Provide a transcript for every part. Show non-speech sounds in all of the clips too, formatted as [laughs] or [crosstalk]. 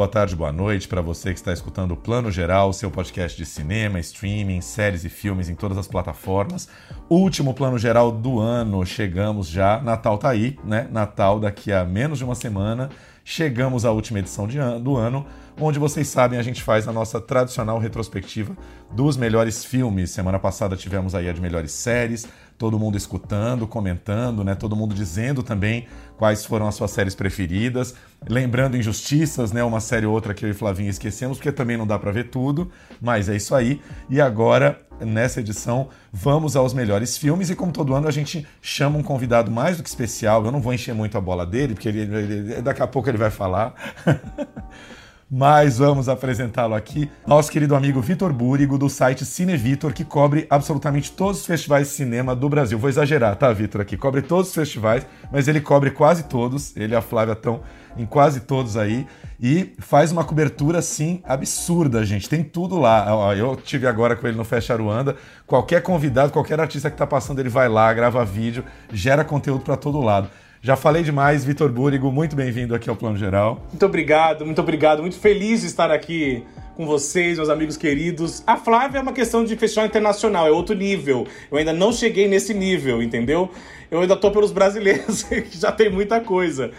Boa tarde, boa noite para você que está escutando o Plano Geral, seu podcast de cinema, streaming, séries e filmes em todas as plataformas. Último Plano Geral do ano, chegamos já. Natal tá aí, né? Natal daqui a menos de uma semana. Chegamos à última edição an do ano, onde vocês sabem a gente faz a nossa tradicional retrospectiva dos melhores filmes. Semana passada tivemos aí a de melhores séries, todo mundo escutando, comentando, né? Todo mundo dizendo também quais foram as suas séries preferidas, lembrando Injustiças, né? Uma série ou outra que eu e Flavinha esquecemos, porque também não dá para ver tudo, mas é isso aí. E agora, nessa edição, vamos aos melhores filmes e como todo ano a gente chama um convidado mais do que especial. Eu não vou encher muito a bola dele, porque ele, ele daqui a pouco ele vai falar. [laughs] mas vamos apresentá-lo aqui. Nosso querido amigo Vitor Búrigo, do site Cine Vitor, que cobre absolutamente todos os festivais de cinema do Brasil. Vou exagerar, tá, Vitor? Aqui cobre todos os festivais, mas ele cobre quase todos. Ele e a Flávia estão em quase todos aí. E faz uma cobertura, assim, absurda, gente. Tem tudo lá. Eu tive agora com ele no Fecha Aruanda. Qualquer convidado, qualquer artista que tá passando, ele vai lá, grava vídeo, gera conteúdo para todo lado. Já falei demais, Vitor Búrigo, muito bem-vindo aqui ao Plano Geral. Muito obrigado, muito obrigado. Muito feliz de estar aqui com vocês, meus amigos queridos. A Flávia é uma questão de festival internacional, é outro nível. Eu ainda não cheguei nesse nível, entendeu? Eu ainda tô pelos brasileiros, [laughs] que já tem muita coisa.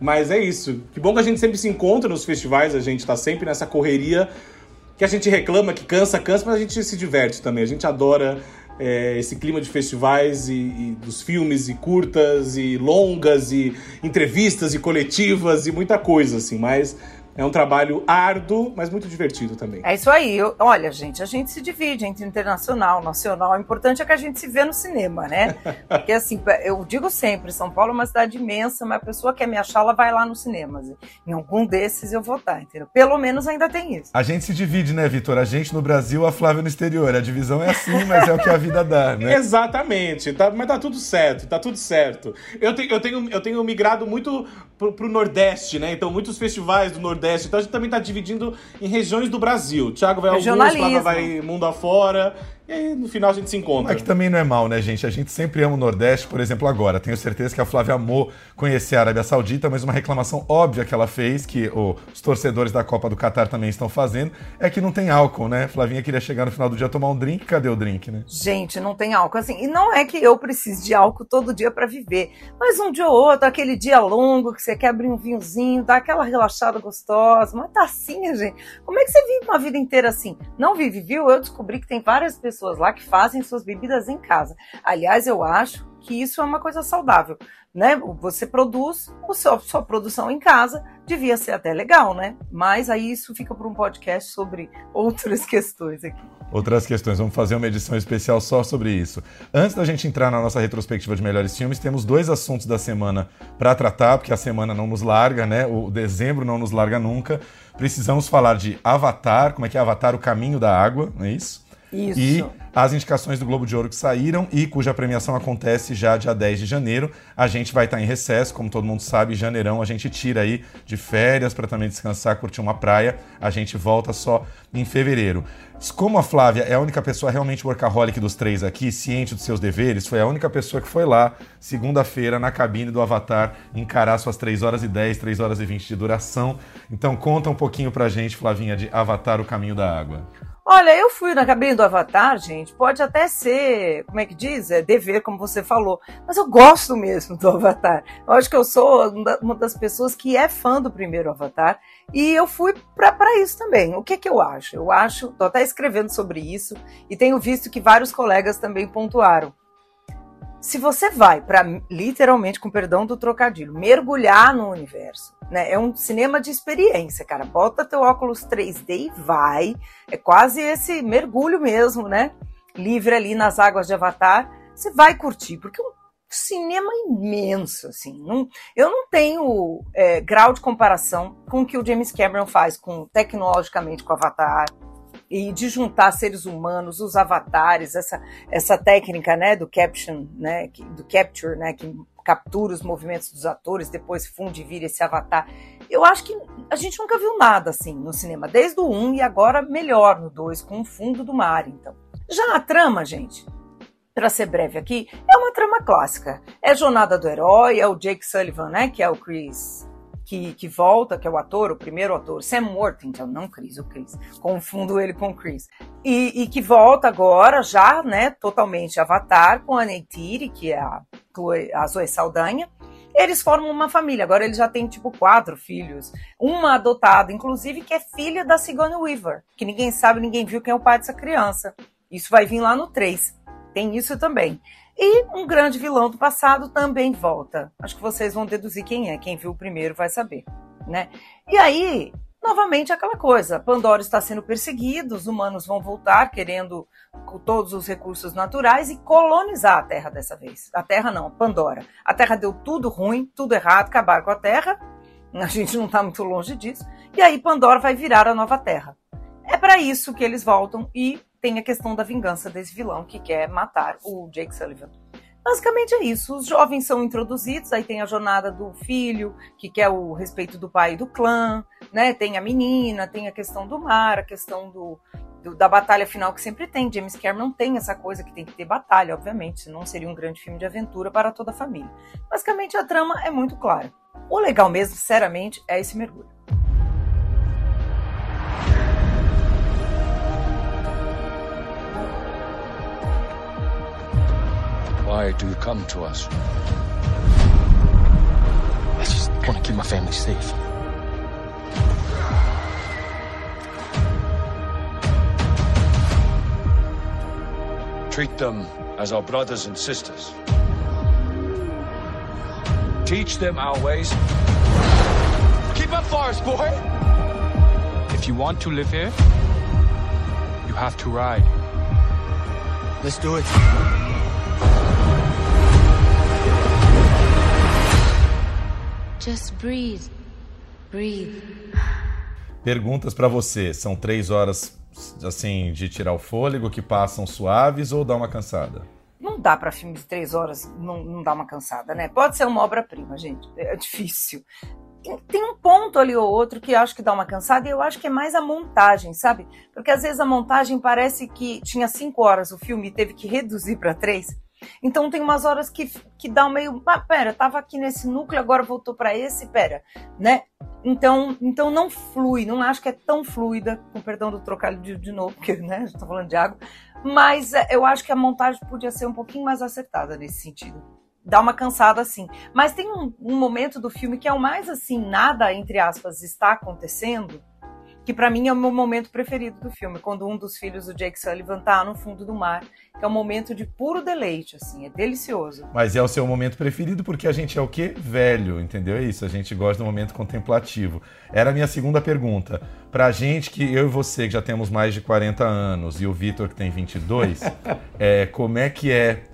Mas é isso. Que bom que a gente sempre se encontra nos festivais, a gente tá sempre nessa correria que a gente reclama, que cansa, cansa, mas a gente se diverte também. A gente adora é, esse clima de festivais e, e, dos filmes e curtas e longas e entrevistas e coletivas e muita coisa assim, mas é um trabalho árduo, mas muito divertido também. É isso aí. Eu, olha, gente, a gente se divide entre internacional, nacional. O importante é que a gente se vê no cinema, né? [laughs] Porque, assim, eu digo sempre, São Paulo é uma cidade imensa, mas a pessoa quer me achar, ela vai lá nos cinemas. Em algum desses eu vou estar, entendeu? Pelo menos ainda tem isso. A gente se divide, né, Vitor? A gente no Brasil, a Flávia no exterior. A divisão é assim, mas é o que a vida dá, [laughs] né? Exatamente. Tá, mas tá tudo certo, tá tudo certo. Eu, te, eu, tenho, eu tenho migrado muito pro, pro Nordeste, né? Então, muitos festivais do Nordeste Nordeste. Então a gente também está dividindo em regiões do Brasil. Thiago vai alguns, Flávia vai mundo afora. E aí, no final, a gente se encontra. Mas que também não é mal, né, gente? A gente sempre ama o Nordeste, por exemplo, agora. Tenho certeza que a Flávia amou conhecer a Arábia Saudita, mas uma reclamação óbvia que ela fez, que os torcedores da Copa do Catar também estão fazendo, é que não tem álcool, né? Flavinha queria chegar no final do dia tomar um drink, cadê o drink, né? Gente, não tem álcool. Assim, e não é que eu precise de álcool todo dia para viver, mas um dia ou outro, aquele dia longo que você quer abrir um vinhozinho, dar aquela relaxada gostosa, uma tacinha, gente. Como é que você vive uma vida inteira assim? Não vive, viu? Eu descobri que tem várias pessoas pessoas lá que fazem suas bebidas em casa. Aliás, eu acho que isso é uma coisa saudável, né? Você produz a sua, sua produção em casa, devia ser até legal, né? Mas aí isso fica para um podcast sobre outras [laughs] questões aqui. Outras questões, vamos fazer uma edição especial só sobre isso. Antes da gente entrar na nossa retrospectiva de melhores filmes, temos dois assuntos da semana para tratar, porque a semana não nos larga, né? O dezembro não nos larga nunca. Precisamos falar de Avatar, como é que é Avatar, o caminho da água, não é isso? Isso. E as indicações do Globo de Ouro que saíram e cuja premiação acontece já dia 10 de janeiro. A gente vai estar em recesso, como todo mundo sabe, janeirão a gente tira aí de férias para também descansar, curtir uma praia. A gente volta só em fevereiro. Como a Flávia é a única pessoa realmente workaholic dos três aqui, ciente dos seus deveres, foi a única pessoa que foi lá, segunda-feira, na cabine do Avatar, encarar suas 3 horas e 10, 3 horas e 20 de duração. Então conta um pouquinho pra gente, Flavinha, de Avatar, o caminho da água. Olha, eu fui na cabine do Avatar, gente. Pode até ser, como é que diz? É dever, como você falou. Mas eu gosto mesmo do Avatar. Eu acho que eu sou uma das pessoas que é fã do primeiro Avatar. E eu fui para isso também. O que, que eu acho? Eu acho, tô até escrevendo sobre isso e tenho visto que vários colegas também pontuaram. Se você vai para literalmente, com perdão do trocadilho, mergulhar no universo, né? É um cinema de experiência, cara. Bota teu óculos 3D e vai. É quase esse mergulho mesmo, né? Livre ali nas águas de Avatar. Você vai curtir, porque é um cinema imenso, assim. Não, eu não tenho é, grau de comparação com o que o James Cameron faz com tecnologicamente com Avatar, e de juntar seres humanos, os avatares, essa, essa técnica, né, do caption, né, do capture, né, que captura os movimentos dos atores, depois funde e vira esse avatar. Eu acho que a gente nunca viu nada assim no cinema, desde o 1 e agora melhor no 2, com o fundo do mar, então. Já a trama, gente, para ser breve aqui, é uma trama clássica. É a jornada do herói, é o Jake Sullivan, né, que é o Chris que, que, volta, que é o ator, o primeiro ator, Sam Worthington, não Chris, o Chris, confundo ele com Chris, e, e, que volta agora já, né, totalmente Avatar com a Neytiri, que é a, a Zoe Saldanha, eles formam uma família, agora ele já tem tipo quatro filhos, uma adotada, inclusive, que é filha da Sigourney Weaver, que ninguém sabe, ninguém viu quem é o pai dessa criança, isso vai vir lá no 3, tem isso também. E um grande vilão do passado também volta. Acho que vocês vão deduzir quem é. Quem viu o primeiro vai saber, né? E aí, novamente aquela coisa. Pandora está sendo perseguido, os humanos vão voltar querendo todos os recursos naturais e colonizar a Terra dessa vez. A Terra não, Pandora. A Terra deu tudo ruim, tudo errado, acabar com a Terra. A gente não está muito longe disso. E aí Pandora vai virar a nova Terra. É para isso que eles voltam e tem a questão da vingança desse vilão que quer matar o Jake Sullivan. Basicamente é isso. Os jovens são introduzidos, aí tem a jornada do filho, que quer o respeito do pai e do clã, né? Tem a menina, tem a questão do mar, a questão do, do, da batalha final que sempre tem. James Cameron tem essa coisa que tem que ter batalha, obviamente, senão seria um grande filme de aventura para toda a família. Basicamente a trama é muito clara. O legal mesmo, sinceramente, é esse mergulho. Why do you come to us? I just want to keep my family safe. Treat them as our brothers and sisters. Teach them our ways. Keep up, Forest Boy! If you want to live here, you have to ride. Let's do it. Just breathe. Breathe. Perguntas para você. São três horas assim de tirar o fôlego que passam suaves ou dá uma cansada? Não dá para filme de três horas não, não dar uma cansada, né? Pode ser uma obra-prima, gente. É difícil. Tem um ponto ali ou outro que eu acho que dá uma cansada e eu acho que é mais a montagem, sabe? Porque às vezes a montagem parece que tinha cinco horas o filme e teve que reduzir para três. Então tem umas horas que, que dá meio, ah, pera, tava aqui nesse núcleo, agora voltou para esse, pera, né? Então, então não flui, não acho que é tão fluida, com perdão do trocadilho de, de novo, porque né, estou falando de água, mas é, eu acho que a montagem podia ser um pouquinho mais acertada nesse sentido. Dá uma cansada assim. Mas tem um, um momento do filme que é o mais assim, nada, entre aspas, está acontecendo, que para mim é o meu momento preferido do filme, quando um dos filhos do Jake Sullivan tá no fundo do mar, que é um momento de puro deleite, assim, é delicioso. Mas é o seu momento preferido porque a gente é o quê? Velho, entendeu? É isso, a gente gosta do momento contemplativo. Era a minha segunda pergunta. Pra gente que eu e você que já temos mais de 40 anos e o Vitor que tem 22, [laughs] é, como é que é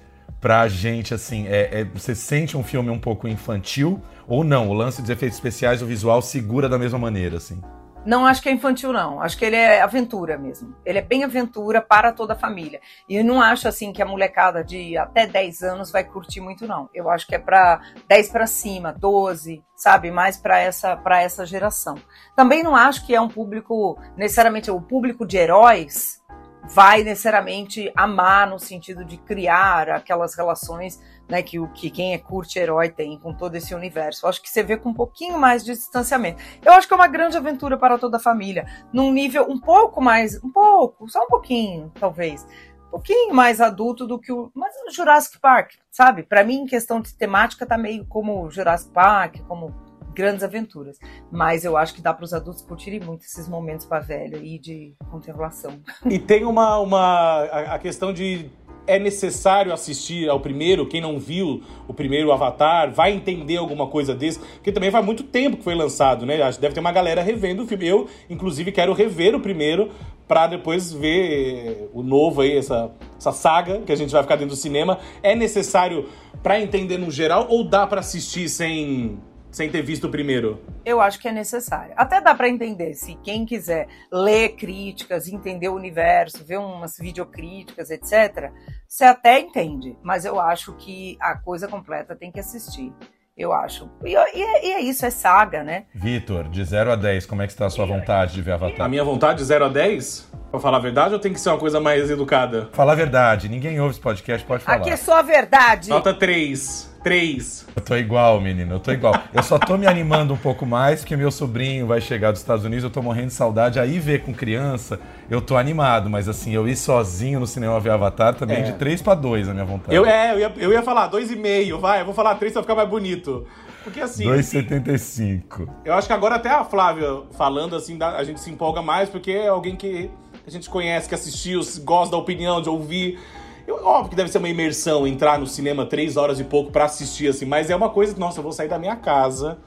pra gente, assim, é, é, você sente um filme um pouco infantil ou não? O lance dos efeitos especiais, o visual segura da mesma maneira, assim? Não acho que é infantil, não. Acho que ele é aventura mesmo. Ele é bem aventura para toda a família. E eu não acho assim que a molecada de até 10 anos vai curtir muito, não. Eu acho que é para 10 para cima, 12, sabe? Mais para essa, para essa geração. Também não acho que é um público, necessariamente, o público de heróis vai necessariamente amar no sentido de criar aquelas relações né, que o que quem é curte herói tem com todo esse universo. Eu acho que você vê com um pouquinho mais de distanciamento. Eu acho que é uma grande aventura para toda a família, num nível um pouco mais, um pouco, só um pouquinho, talvez, um pouquinho mais adulto do que o, mas o Jurassic Park, sabe? Para mim, em questão de temática, tá meio como Jurassic Park, como grandes aventuras. Mas eu acho que dá para os adultos curtirem muito esses momentos para velho e de contemplação. [laughs] E tem uma, uma a questão de é necessário assistir ao primeiro, quem não viu o primeiro Avatar, vai entender alguma coisa desse, porque também faz muito tempo que foi lançado, né? Acho que deve ter uma galera revendo o filme. Eu, inclusive, quero rever o primeiro para depois ver o novo aí, essa, essa saga que a gente vai ficar dentro do cinema. É necessário para entender no geral ou dá para assistir sem sem ter visto o primeiro? Eu acho que é necessário. Até dá para entender, se quem quiser ler críticas, entender o universo, ver umas videocríticas, etc., você até entende. Mas eu acho que a coisa completa tem que assistir. Eu acho. E, e, e é isso, é saga, né? Vitor, de 0 a 10, como é que está a sua vontade de ver Avatar? A minha vontade de 0 a 10? Pra falar a verdade ou tem que ser uma coisa mais educada? Fala a verdade, ninguém ouve esse podcast, pode falar. Aqui é só a verdade. Nota 3. 3. Eu tô igual, menino, eu tô igual. Eu só tô me animando um pouco mais porque meu sobrinho vai chegar dos Estados Unidos, eu tô morrendo de saudade. Aí ver com criança, eu tô animado, mas assim, eu ir sozinho no cinema ver Avatar também é. de 3 para 2 a minha vontade. Eu, é, eu ia, eu ia falar 2,5, vai, eu vou falar 3 pra ficar mais bonito. Porque assim. 2,75. Eu acho que agora até a Flávia falando assim, a gente se empolga mais porque é alguém que a gente conhece, que assistiu, gosta da opinião, de ouvir. Eu, óbvio que deve ser uma imersão entrar no cinema três horas e pouco para assistir, assim, mas é uma coisa, nossa, eu vou sair da minha casa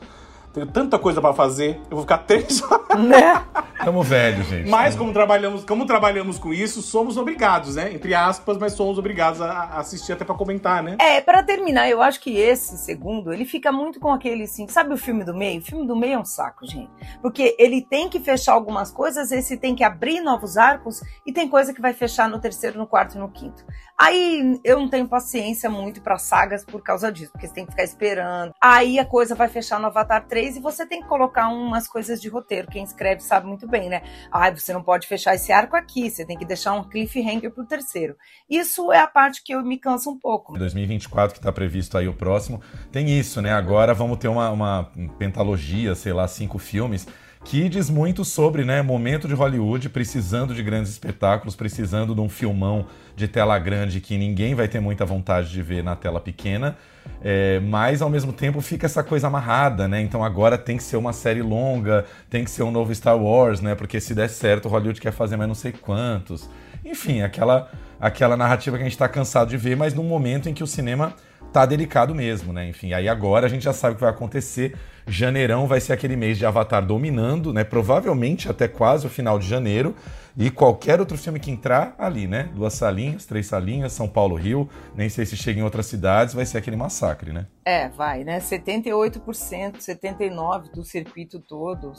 tenho tanta coisa para fazer, eu vou ficar [laughs] três horas. Né? Tamo velho, gente. Mas como trabalhamos, como trabalhamos com isso, somos obrigados, né? Entre aspas, mas somos obrigados a assistir até para comentar, né? É, para terminar, eu acho que esse segundo, ele fica muito com aquele assim, sabe o filme do meio? O filme do meio é um saco, gente. Porque ele tem que fechar algumas coisas, esse tem que abrir novos arcos e tem coisa que vai fechar no terceiro, no quarto e no quinto. Aí eu não tenho paciência muito para sagas por causa disso, porque você tem que ficar esperando. Aí a coisa vai fechar no Avatar 3 e você tem que colocar umas coisas de roteiro. Quem escreve sabe muito bem, né? Ah, você não pode fechar esse arco aqui, você tem que deixar um cliffhanger pro terceiro. Isso é a parte que eu me canso um pouco. 2024, que está previsto aí o próximo, tem isso, né? Agora vamos ter uma, uma pentalogia, sei lá, cinco filmes que diz muito sobre né, momento de Hollywood, precisando de grandes espetáculos, precisando de um filmão de tela grande que ninguém vai ter muita vontade de ver na tela pequena, é, mas ao mesmo tempo fica essa coisa amarrada, né? Então agora tem que ser uma série longa, tem que ser um novo Star Wars, né? Porque se der certo, Hollywood quer fazer mais não sei quantos. Enfim, aquela, aquela narrativa que a gente está cansado de ver, mas num momento em que o cinema tá delicado mesmo, né? Enfim, aí agora a gente já sabe o que vai acontecer. Janeirão vai ser aquele mês de Avatar dominando, né? Provavelmente até quase o final de janeiro. E qualquer outro filme que entrar ali, né? Duas salinhas, três salinhas, São Paulo, Rio, nem sei se chega em outras cidades, vai ser aquele massacre, né? É, vai, né? 78%, 79% do circuito todo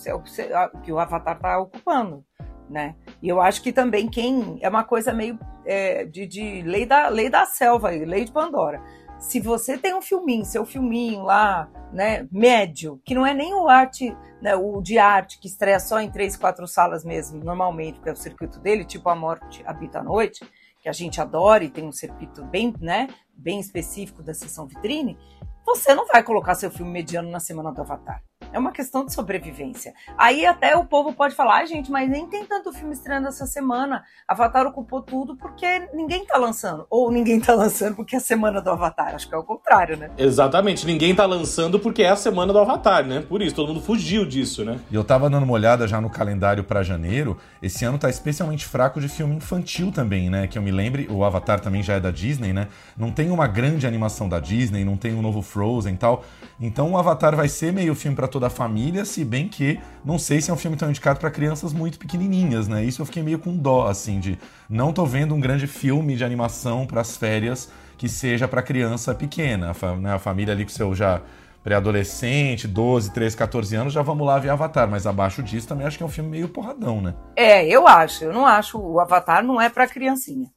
que o Avatar tá ocupando. Né? E eu acho que também quem é uma coisa meio é, de, de lei da lei da selva, lei de Pandora se você tem um filminho, seu filminho lá, né, médio, que não é nem o arte, né, o de arte que estreia só em três, quatro salas mesmo, normalmente, porque é o circuito dele, tipo A Morte Habita a Noite, que a gente adora e tem um circuito bem, né, bem específico da sessão vitrine, você não vai colocar seu filme mediano na semana do Avatar. É uma questão de sobrevivência. Aí até o povo pode falar, ah, gente, mas nem tem tanto filme estreando essa semana. Avatar ocupou tudo porque ninguém tá lançando. Ou ninguém tá lançando porque é a semana do Avatar. Acho que é o contrário, né? Exatamente. Ninguém tá lançando porque é a semana do Avatar, né? Por isso, todo mundo fugiu disso, né? E eu tava dando uma olhada já no calendário para janeiro. Esse ano tá especialmente fraco de filme infantil também, né? Que eu me lembre, o Avatar também já é da Disney, né? Não tem uma grande animação da Disney, não tem um novo Frozen e tal. Então o Avatar vai ser meio filme para toda a família, se bem que não sei se é um filme tão indicado para crianças muito pequenininhas, né? Isso eu fiquei meio com dó, assim, de não tô vendo um grande filme de animação para as férias que seja para criança pequena, né? a família ali com seu já pré-adolescente, 12, 13, 14 anos, já vamos lá ver Avatar, mas abaixo disso também acho que é um filme meio porradão, né? É, eu acho, eu não acho, o Avatar não é para criancinha.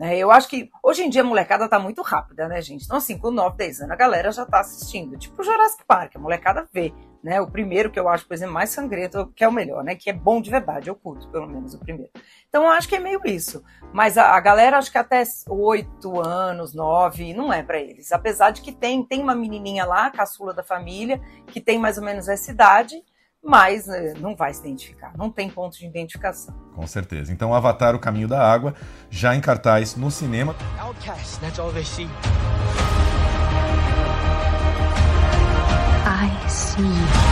Né? Eu acho que hoje em dia a molecada tá muito rápida, né, gente? Então, assim, com 9, 10 anos, a galera já tá assistindo. Tipo Jurassic Park, a molecada vê. Né? O primeiro que eu acho, por exemplo, mais sangrento, que é o melhor, né? Que é bom de verdade, eu curto, pelo menos, o primeiro. Então, eu acho que é meio isso. Mas a, a galera, acho que até 8 anos, 9, não é para eles. Apesar de que tem, tem uma menininha lá, caçula da família, que tem mais ou menos essa idade, mas né, não vai se identificar, não tem ponto de identificação. Com certeza. Então, Avatar, o Caminho da Água, já em cartaz no cinema. Outcast, that's all they see. I see.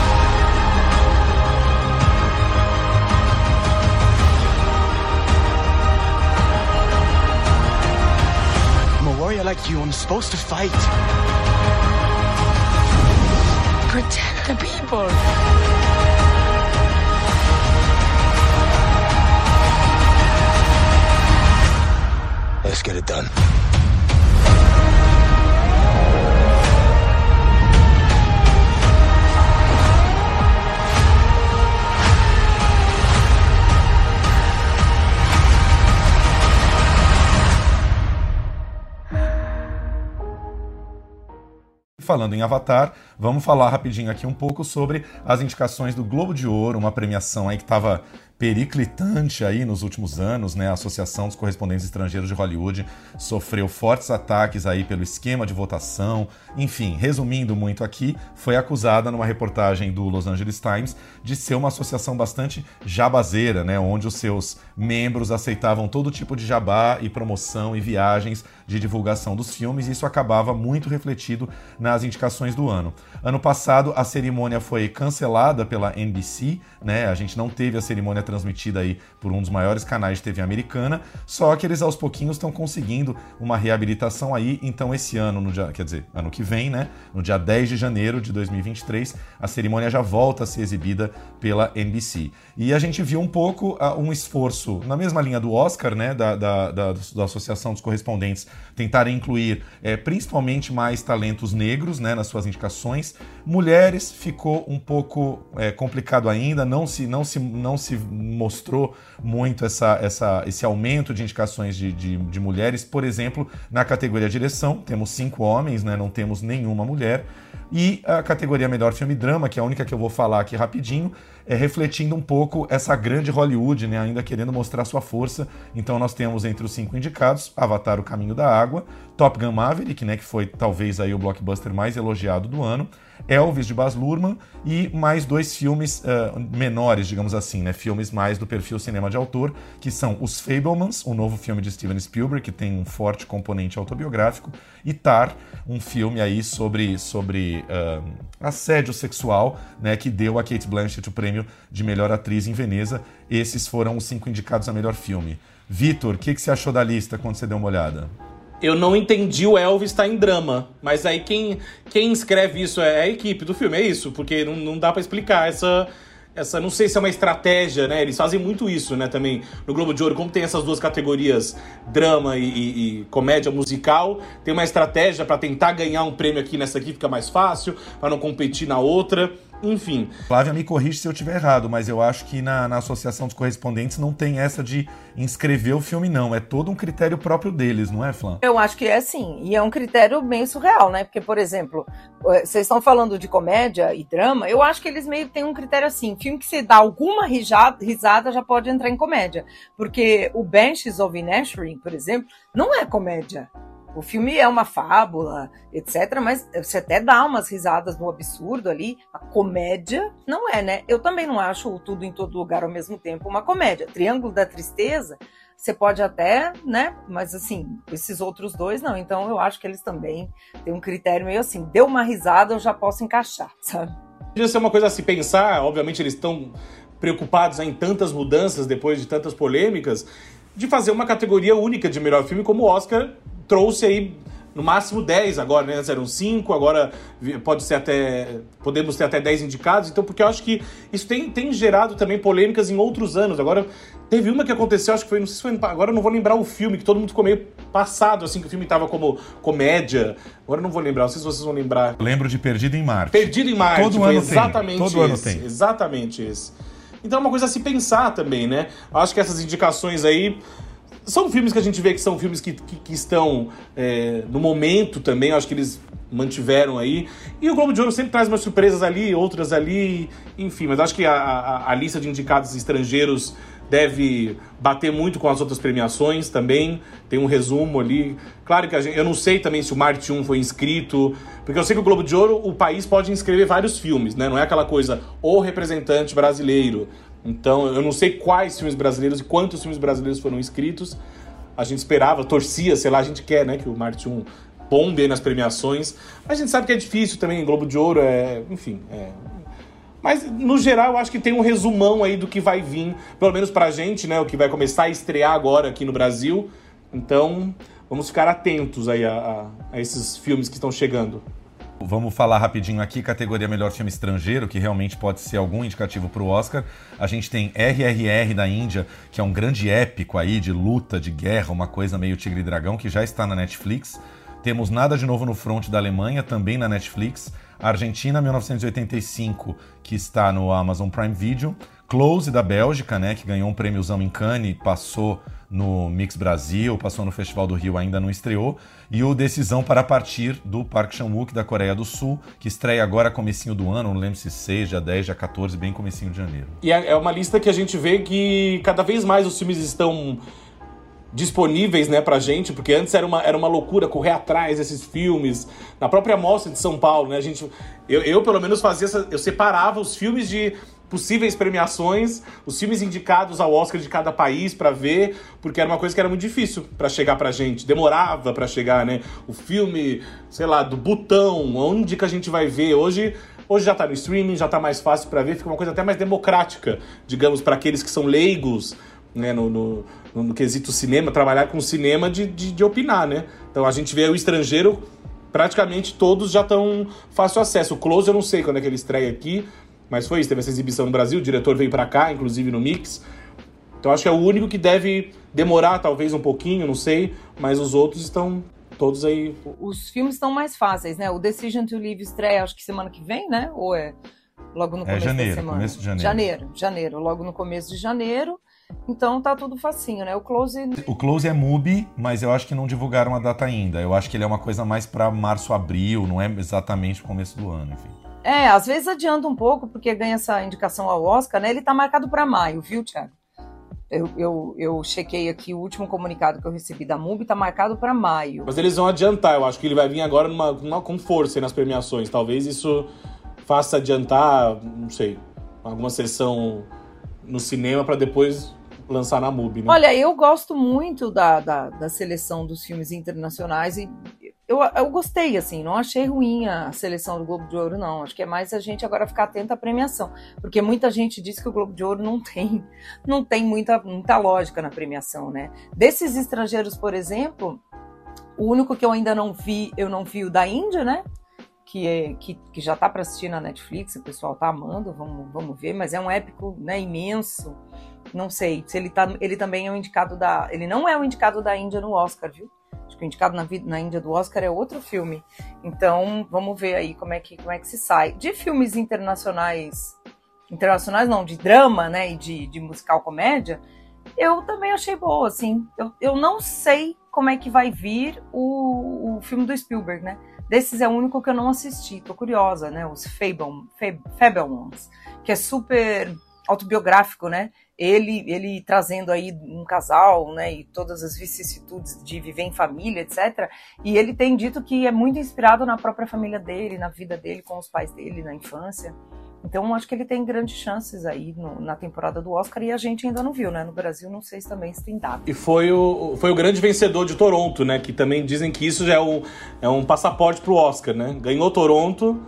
Warrior like you. I'm supposed to fight. Protect the people. Let's get it done. falando em Avatar, vamos falar rapidinho aqui um pouco sobre as indicações do Globo de Ouro, uma premiação aí que estava periclitante aí nos últimos anos, né? A Associação dos Correspondentes Estrangeiros de Hollywood sofreu fortes ataques aí pelo esquema de votação. Enfim, resumindo muito aqui, foi acusada numa reportagem do Los Angeles Times de ser uma associação bastante jabazeira, né? Onde os seus membros aceitavam todo tipo de jabá e promoção e viagens de divulgação dos filmes, e isso acabava muito refletido nas indicações do ano. Ano passado, a cerimônia foi cancelada pela NBC, né? A gente não teve a cerimônia transmitida aí por um dos maiores canais de TV americana, só que eles aos pouquinhos estão conseguindo uma reabilitação aí, então esse ano, no dia, quer dizer, ano que vem, né? No dia 10 de janeiro de 2023, a cerimônia já volta a ser exibida pela NBC. E a gente viu um pouco uh, um esforço na mesma linha do Oscar, né? Da, da, da, da Associação dos Correspondentes tentar incluir é, principalmente mais talentos negros né, nas suas indicações. Mulheres ficou um pouco é, complicado ainda, não se, não, se, não se mostrou muito essa, essa, esse aumento de indicações de, de, de mulheres. Por exemplo, na categoria direção, temos cinco homens, né, não temos nenhuma mulher. E a categoria Melhor Filme Drama, que é a única que eu vou falar aqui rapidinho, é refletindo um pouco essa grande Hollywood, né, ainda querendo mostrar sua força. Então nós temos entre os cinco indicados Avatar: O Caminho da Água, Top Gun Maverick, né, que foi talvez aí o blockbuster mais elogiado do ano, Elvis de Baz Luhrmann e mais dois filmes uh, menores, digamos assim, né, filmes mais do perfil cinema de autor, que são Os Fablemans, o novo filme de Steven Spielberg, que tem um forte componente autobiográfico, e Tar, um filme aí sobre, sobre uh, assédio sexual, né, que deu a Kate Blanchett o prêmio de melhor atriz em Veneza. Esses foram os cinco indicados a melhor filme. Vitor, o que, que você achou da lista quando você deu uma olhada? Eu não entendi o Elvis estar tá em drama. Mas aí quem, quem escreve isso é a equipe do filme, é isso? Porque não, não dá para explicar essa, essa. Não sei se é uma estratégia, né? Eles fazem muito isso, né? Também no Globo de Ouro, como tem essas duas categorias, drama e, e, e comédia musical, tem uma estratégia para tentar ganhar um prêmio aqui nessa aqui, fica mais fácil, para não competir na outra. Enfim. Flávia, me corrige se eu estiver errado, mas eu acho que na, na Associação dos Correspondentes não tem essa de inscrever o filme, não. É todo um critério próprio deles, não é, Flávia? Eu acho que é sim. E é um critério meio surreal, né? Porque, por exemplo, eh, vocês estão falando de comédia e drama, eu acho que eles meio têm um critério assim: filme que você dá alguma risada já pode entrar em comédia. Porque o Benches of Inisherin, por exemplo, não é comédia. O filme é uma fábula, etc., mas você até dá umas risadas no absurdo ali. A comédia não é, né? Eu também não acho o Tudo em Todo Lugar ao mesmo tempo uma comédia. Triângulo da Tristeza, você pode até, né? Mas assim, esses outros dois não. Então eu acho que eles também têm um critério meio assim: deu uma risada, eu já posso encaixar, sabe? Podia ser uma coisa a se pensar, obviamente eles estão preocupados em tantas mudanças depois de tantas polêmicas, de fazer uma categoria única de melhor filme como o Oscar trouxe aí no máximo 10 agora, né? Antes eram 5, agora pode ser até. Podemos ter até 10 indicados, então, porque eu acho que isso tem, tem gerado também polêmicas em outros anos. Agora, teve uma que aconteceu, acho que foi, não sei se foi. Agora eu não vou lembrar o filme, que todo mundo ficou meio passado, assim, que o filme tava como comédia. Agora eu não vou lembrar, não sei se vocês vão lembrar. lembro de Perdido em Marte. Perdido em Marte, todo ano exatamente tem. Todo esse. ano tem. Exatamente esse. Então é uma coisa a se pensar também, né? Eu acho que essas indicações aí são filmes que a gente vê que são filmes que, que, que estão é, no momento também, acho que eles mantiveram aí. E o Globo de Ouro sempre traz umas surpresas ali, outras ali, enfim, mas acho que a, a, a lista de indicados estrangeiros deve bater muito com as outras premiações também. Tem um resumo ali. Claro que gente, eu não sei também se o Marte 1 foi inscrito, porque eu sei que o Globo de Ouro, o país pode inscrever vários filmes, né? Não é aquela coisa, o representante brasileiro. Então, eu não sei quais filmes brasileiros e quantos filmes brasileiros foram inscritos. A gente esperava, torcia, sei lá, a gente quer, né, que o Marte 1 bombe nas premiações. Mas a gente sabe que é difícil também, Globo de Ouro é, enfim, é... Mas, no geral, eu acho que tem um resumão aí do que vai vir, pelo menos pra gente, né, o que vai começar a estrear agora aqui no Brasil. Então, vamos ficar atentos aí a, a, a esses filmes que estão chegando. Vamos falar rapidinho aqui, categoria Melhor Filme Estrangeiro, que realmente pode ser algum indicativo para o Oscar. A gente tem RRR da Índia, que é um grande épico aí de luta, de guerra, uma coisa meio Tigre e Dragão, que já está na Netflix. Temos Nada de Novo no Front da Alemanha, também na Netflix. Argentina 1985, que está no Amazon Prime Video. Close da Bélgica, né, que ganhou um prêmiozão em Cannes, passou no Mix Brasil, passou no Festival do Rio, ainda não estreou. E o Decisão para Partir, do Park Chan-wook, da Coreia do Sul, que estreia agora comecinho do ano, não lembro se 6, dia 10, dia 14, bem comecinho de janeiro. E é, é uma lista que a gente vê que cada vez mais os filmes estão disponíveis, né, pra gente, porque antes era uma, era uma loucura correr atrás desses filmes. Na própria mostra de São Paulo, né, a gente... Eu, eu pelo menos fazia essa, Eu separava os filmes de possíveis premiações, os filmes indicados ao Oscar de cada país para ver, porque era uma coisa que era muito difícil para chegar pra gente, demorava para chegar, né? O filme, sei lá, do Butão, onde que a gente vai ver? Hoje Hoje já tá no streaming, já tá mais fácil para ver, fica uma coisa até mais democrática, digamos, para aqueles que são leigos, né, no, no, no, quesito cinema, trabalhar com cinema de, de, de, opinar, né? Então a gente vê o estrangeiro, praticamente todos já estão fácil acesso. O Close eu não sei quando é que ele estreia aqui, mas foi isso, teve essa exibição no Brasil, o diretor veio para cá, inclusive no Mix. Então acho que é o único que deve demorar talvez um pouquinho, não sei, mas os outros estão todos aí. Os filmes estão mais fáceis, né? O Decision to Live estreia acho que semana que vem, né? Ou é logo no é começo é janeiro, da semana? Começo de janeiro. Janeiro, janeiro, logo no começo de janeiro. Então tá tudo facinho, né? O Close. O Close é MUBI, mas eu acho que não divulgaram a data ainda. Eu acho que ele é uma coisa mais para março, abril, não é exatamente o começo do ano, enfim. É, às vezes adianta um pouco, porque ganha essa indicação ao Oscar, né? Ele tá marcado para maio, viu, Thiago? Eu, eu, eu chequei aqui o último comunicado que eu recebi da MUBI, tá marcado para maio. Mas eles vão adiantar, eu acho que ele vai vir agora numa, numa, com força nas premiações. Talvez isso faça adiantar, não sei, alguma sessão no cinema para depois lançar na MUBI, né? Olha, eu gosto muito da, da, da seleção dos filmes internacionais e eu, eu gostei, assim, não achei ruim a seleção do Globo de Ouro, não. Acho que é mais a gente agora ficar atento à premiação. Porque muita gente diz que o Globo de Ouro não tem, não tem muita, muita lógica na premiação, né? Desses estrangeiros, por exemplo, o único que eu ainda não vi, eu não vi o da Índia, né? Que, é, que, que já tá para assistir na Netflix, o pessoal tá amando, vamos, vamos ver, mas é um épico né, imenso. Não sei se ele, tá, ele também é o indicado da. Ele não é o indicado da Índia no Oscar, viu? Acho que o indicado na, na Índia do Oscar é outro filme. Então, vamos ver aí como é que, como é que se sai. De filmes internacionais, internacionais não, de drama, né, e de, de musical comédia, eu também achei boa, assim. Eu, eu não sei como é que vai vir o, o filme do Spielberg, né? Desses é o único que eu não assisti, tô curiosa, né? Os Ones, que é super autobiográfico, né? Ele, ele trazendo aí um casal, né, e todas as vicissitudes de viver em família, etc. E ele tem dito que é muito inspirado na própria família dele, na vida dele com os pais dele na infância. Então, acho que ele tem grandes chances aí no, na temporada do Oscar e a gente ainda não viu, né? No Brasil, não sei se também se tem dado. E foi o, foi o grande vencedor de Toronto, né? Que também dizem que isso já é um, é um passaporte pro Oscar, né? Ganhou Toronto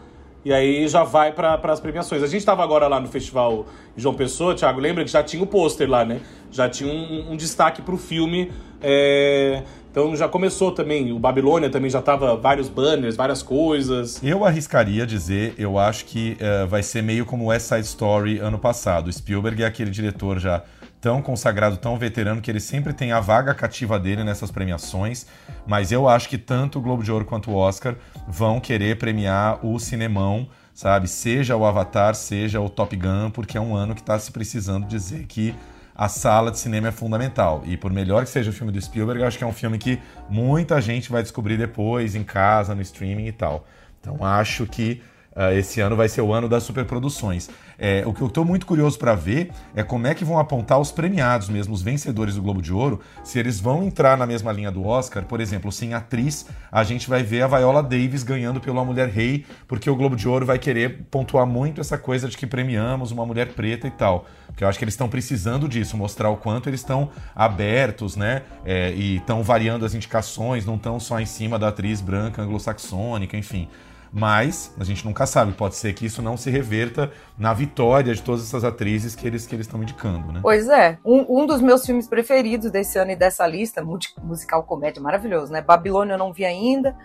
e aí já vai para as premiações. A gente estava agora lá no festival João Pessoa, Thiago, lembra que já tinha o pôster lá, né? Já tinha um, um destaque para o filme. É... Então já começou também. O Babilônia também já tava vários banners, várias coisas. Eu arriscaria dizer, eu acho que uh, vai ser meio como West Side Story ano passado. Spielberg é aquele diretor já tão consagrado, tão veterano, que ele sempre tem a vaga cativa dele nessas premiações, mas eu acho que tanto o Globo de Ouro quanto o Oscar vão querer premiar o cinemão, sabe? Seja o Avatar, seja o Top Gun, porque é um ano que está se precisando dizer que a sala de cinema é fundamental. E por melhor que seja o filme do Spielberg, acho que é um filme que muita gente vai descobrir depois, em casa, no streaming e tal. Então acho que uh, esse ano vai ser o ano das superproduções. É, o que eu estou muito curioso para ver é como é que vão apontar os premiados mesmo, os vencedores do Globo de Ouro, se eles vão entrar na mesma linha do Oscar. Por exemplo, sem atriz, a gente vai ver a Viola Davis ganhando pela Mulher Rei, porque o Globo de Ouro vai querer pontuar muito essa coisa de que premiamos uma mulher preta e tal. Porque eu acho que eles estão precisando disso, mostrar o quanto eles estão abertos, né? É, e estão variando as indicações, não estão só em cima da atriz branca anglo-saxônica, enfim mas a gente nunca sabe, pode ser que isso não se reverta na vitória de todas essas atrizes que eles que eles estão indicando, né? Pois é, um, um, dos meus filmes preferidos desse ano e dessa lista, musical comédia maravilhoso, né? Babilônia eu não vi ainda,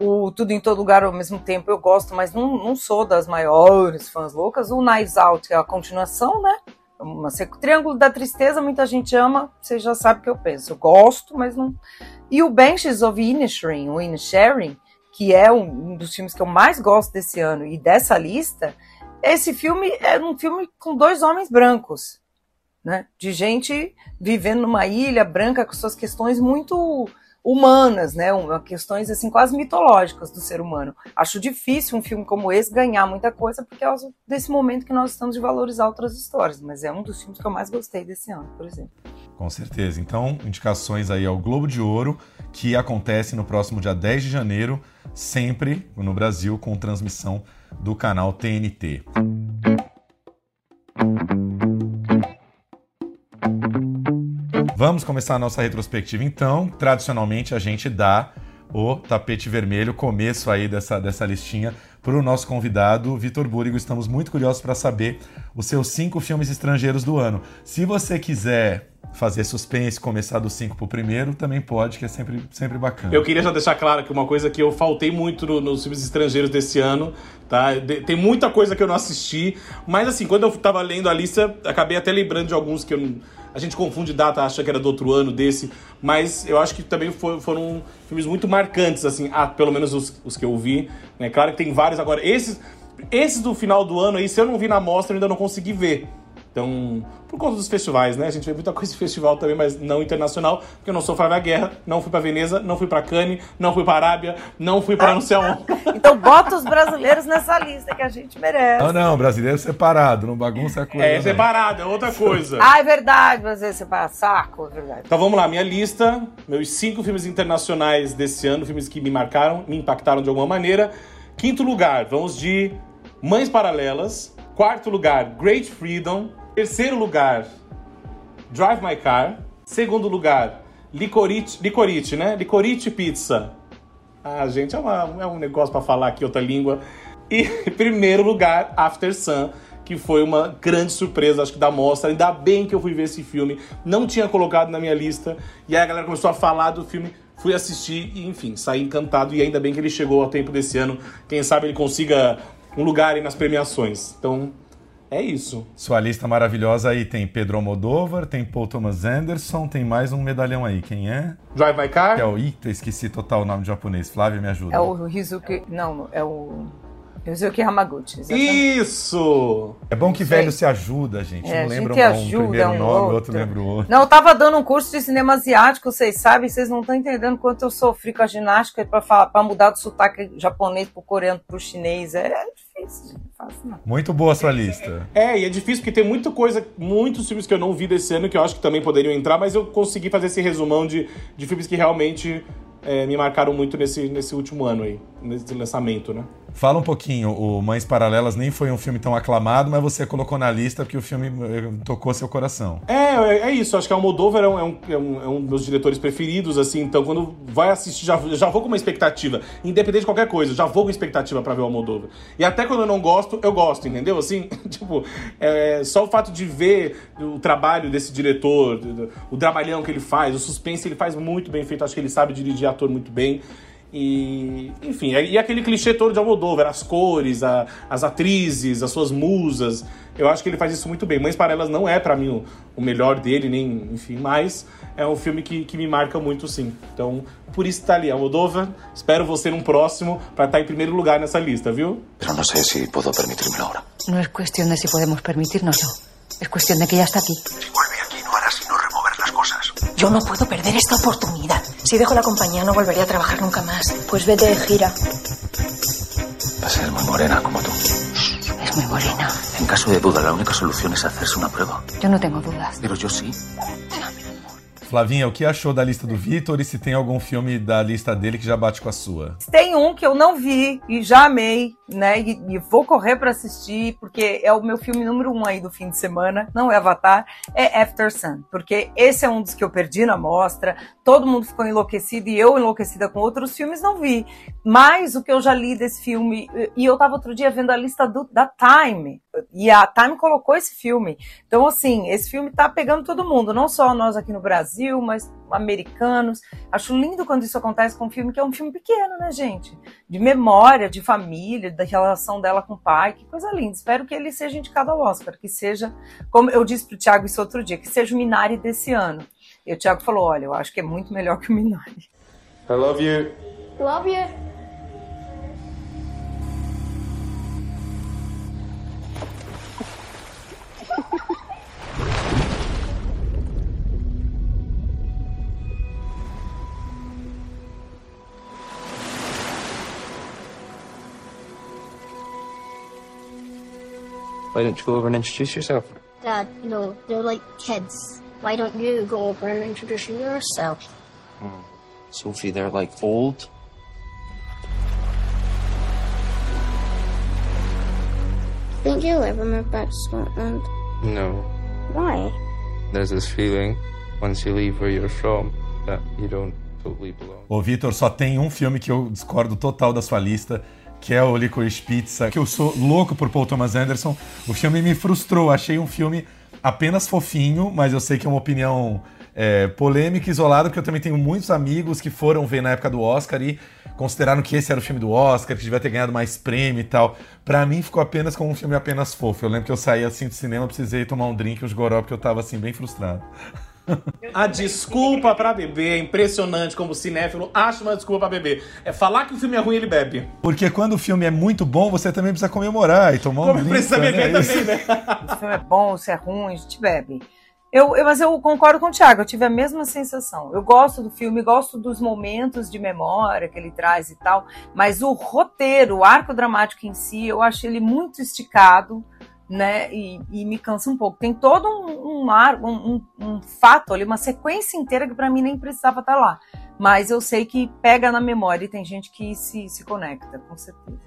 o Tudo em Todo Lugar ao mesmo tempo eu gosto, mas não, não sou das maiores fãs loucas. O Knives Out é a continuação, né? Uma, Triângulo da Tristeza, muita gente ama, você já sabe o que eu penso. Eu gosto, mas não. E o Benches of Inisherin, o Inisherin, que é um, dos filmes que eu mais gosto desse ano e dessa lista, esse filme é um filme com dois homens brancos. né? De gente vivendo numa ilha branca com suas questões muito humanas, né? Questões assim quase mitológicas do ser humano. Acho difícil um filme como esse ganhar muita coisa porque é desse momento que nós estamos de valorizar outras histórias, mas é um dos filmes que eu mais gostei desse ano, por exemplo. Com certeza. Então, indicações aí ao Globo de Ouro, que acontece no próximo dia 10 de janeiro, sempre no Brasil com transmissão do canal TNT. Vamos começar a nossa retrospectiva então. Tradicionalmente a gente dá o tapete vermelho, começo aí dessa, dessa listinha, para o nosso convidado, Vitor Búrigo. Estamos muito curiosos para saber os seus cinco filmes estrangeiros do ano. Se você quiser fazer suspense, começar do cinco para o primeiro, também pode, que é sempre, sempre bacana. Eu queria já deixar claro que uma coisa que eu faltei muito no, nos filmes estrangeiros desse ano, tá? De, tem muita coisa que eu não assisti, mas assim, quando eu estava lendo a lista, acabei até lembrando de alguns que eu não a gente confunde data, acha que era do outro ano desse, mas eu acho que também foram filmes muito marcantes, assim, ah, pelo menos os, os que eu vi. Né? Claro que tem vários agora. Esses, esses do final do ano aí, se eu não vi na mostra, eu ainda não consegui ver. Então, por conta dos festivais, né? A gente vê muita coisa de festival também, mas não internacional, porque eu não sou Flávia Guerra, não fui para Veneza, não fui para Cannes, não fui para Arábia, não fui para não sei aonde. [laughs] então bota os brasileiros nessa lista que a gente merece. Não, não, brasileiro separado, não bagunça a coisa. É, separado, é outra coisa. [laughs] ah, é verdade, brasileiro separado, saco, é verdade. Então vamos lá, minha lista, meus cinco filmes internacionais desse ano, filmes que me marcaram, me impactaram de alguma maneira. Quinto lugar, vamos de Mães Paralelas. Quarto lugar, Great Freedom. Terceiro lugar, Drive My Car. Segundo lugar, Licorice, Licorice né? Licorice Pizza. Ah, gente, é, uma, é um negócio para falar aqui outra língua. E [laughs] primeiro lugar, After Sun, que foi uma grande surpresa, acho que da mostra. Ainda bem que eu fui ver esse filme. Não tinha colocado na minha lista. E aí a galera começou a falar do filme. Fui assistir e, enfim, saí encantado. E ainda bem que ele chegou ao tempo desse ano. Quem sabe ele consiga um lugar aí nas premiações. Então, é isso. Sua lista maravilhosa aí tem Pedro Almodóvar, tem Paul Thomas Anderson, tem mais um medalhão aí. Quem é? Drive My Car. Que é o Ita, esqueci total o nome de japonês. Flávia, me ajuda. É o Rizuki. Não, é o. Rizuki Hamaguchi. Exatamente. Isso! É bom que velho se ajuda, gente. É, não lembra um, ajuda, um primeiro um nome, outro. outro lembra o outro. Não, eu tava dando um curso de cinema asiático, vocês sabem, vocês não estão entendendo quanto eu sofri com a ginástica para mudar do sotaque japonês pro coreano pro chinês. É difícil, não é fácil não. Muito boa a sua lista. É, e é difícil porque tem muita coisa, muitos filmes que eu não vi desse ano que eu acho que também poderiam entrar, mas eu consegui fazer esse resumão de, de filmes que realmente é, me marcaram muito nesse, nesse último ano aí, nesse lançamento, né? Fala um pouquinho, o Mães Paralelas nem foi um filme tão aclamado, mas você colocou na lista porque o filme eh, tocou seu coração. É, é, é isso. Acho que Almodóvar é um, é, um, é, um, é um dos meus diretores preferidos, assim. Então, quando vai assistir, já, já vou com uma expectativa. Independente de qualquer coisa, já vou com expectativa para ver o Almodóvar. E até quando eu não gosto, eu gosto, entendeu? Assim, [laughs] tipo, é, só o fato de ver o trabalho desse diretor, o trabalhão que ele faz, o suspense ele faz muito bem feito. Acho que ele sabe dirigir ator muito bem. E, enfim, e aquele clichê todo de Almodóvar, as cores, a, as atrizes, as suas musas. Eu acho que ele faz isso muito bem. Mães Paralelas não é para mim o, o, melhor dele, nem, enfim, mas é um filme que, que me marca muito, sim. Então, por isso tá ali, Almodóvar. Espero você num próximo para estar tá em primeiro lugar nessa lista, viu? Pero não sei se posso permitir-me agora. Não é questão de se podemos permitirnos, é questão de que já está aqui. Yo no puedo perder esta oportunidad. Si dejo la compañía no volveré a trabajar nunca más. Pues vete de gira. Va a ser muy morena como tú. Es muy morena. En caso de duda, la única solución es hacerse una prueba. Yo no tengo dudas. Pero yo sí. Flavinha, o que achou da lista do Vitor e se tem algum filme da lista dele que já bate com a sua? Tem um que eu não vi e já amei, né? E, e vou correr para assistir, porque é o meu filme número um aí do fim de semana, não é Avatar, é After Sun. Porque esse é um dos que eu perdi na mostra, todo mundo ficou enlouquecido e eu enlouquecida com outros filmes, não vi. Mas o que eu já li desse filme, e eu tava outro dia vendo a lista do, da Time, e a Time colocou esse filme. Então, assim, esse filme tá pegando todo mundo, não só nós aqui no Brasil, mas americanos. Acho lindo quando isso acontece com um filme que é um filme pequeno, né, gente? De memória, de família, da relação dela com o pai, que coisa linda. Espero que ele seja indicado ao Oscar, que seja, como eu disse pro Thiago isso outro dia, que seja o Minari desse ano. E o Thiago falou: olha, eu acho que é muito melhor que o Minari. I love you. Love you. [laughs] Why don't you go over and introduce yourself? Dad, you know, they're like kids. Why don't you go over and introduce yourself? Hmm. Sophie, they're like old. I think you'll ever move back to Scotland. No. Why? There's this feeling once you leave where you're from that you don't totally belong. Ô, Vitor, só tem um filme que eu discordo total da sua lista, que é o Licorice Pizza, que eu sou louco por Paul Thomas Anderson. O filme me frustrou, achei um filme apenas fofinho, mas eu sei que é uma opinião é, polêmica e isolada, porque eu também tenho muitos amigos que foram ver na época do Oscar e consideraram que esse era o filme do Oscar, que devia ter ganhado mais prêmio e tal. Pra mim ficou apenas como um filme apenas fofo. Eu lembro que eu saí assim do cinema, precisei tomar um drink, os goró, porque eu tava assim bem frustrado. [laughs] A desculpa pra beber é impressionante como cinéfilo acha uma desculpa pra beber. É falar que o filme é ruim, ele bebe. Porque quando o filme é muito bom, você também precisa comemorar e tomar um Como drink. precisa né? beber É isso. também, né? Se o filme é bom, se é ruim, a gente bebe. Eu, eu- mas eu concordo com o Thiago, eu tive a mesma sensação. Eu gosto do filme, gosto dos momentos de memória que ele traz e tal, mas o roteiro, o arco dramático em si, eu acho ele muito esticado, né? E, e me cansa um pouco. Tem todo um, um arco, um, um- um fato ali, uma sequência inteira que pra mim nem precisava estar lá. Mas eu sei que pega na memória e tem gente que se, se conecta, com certeza.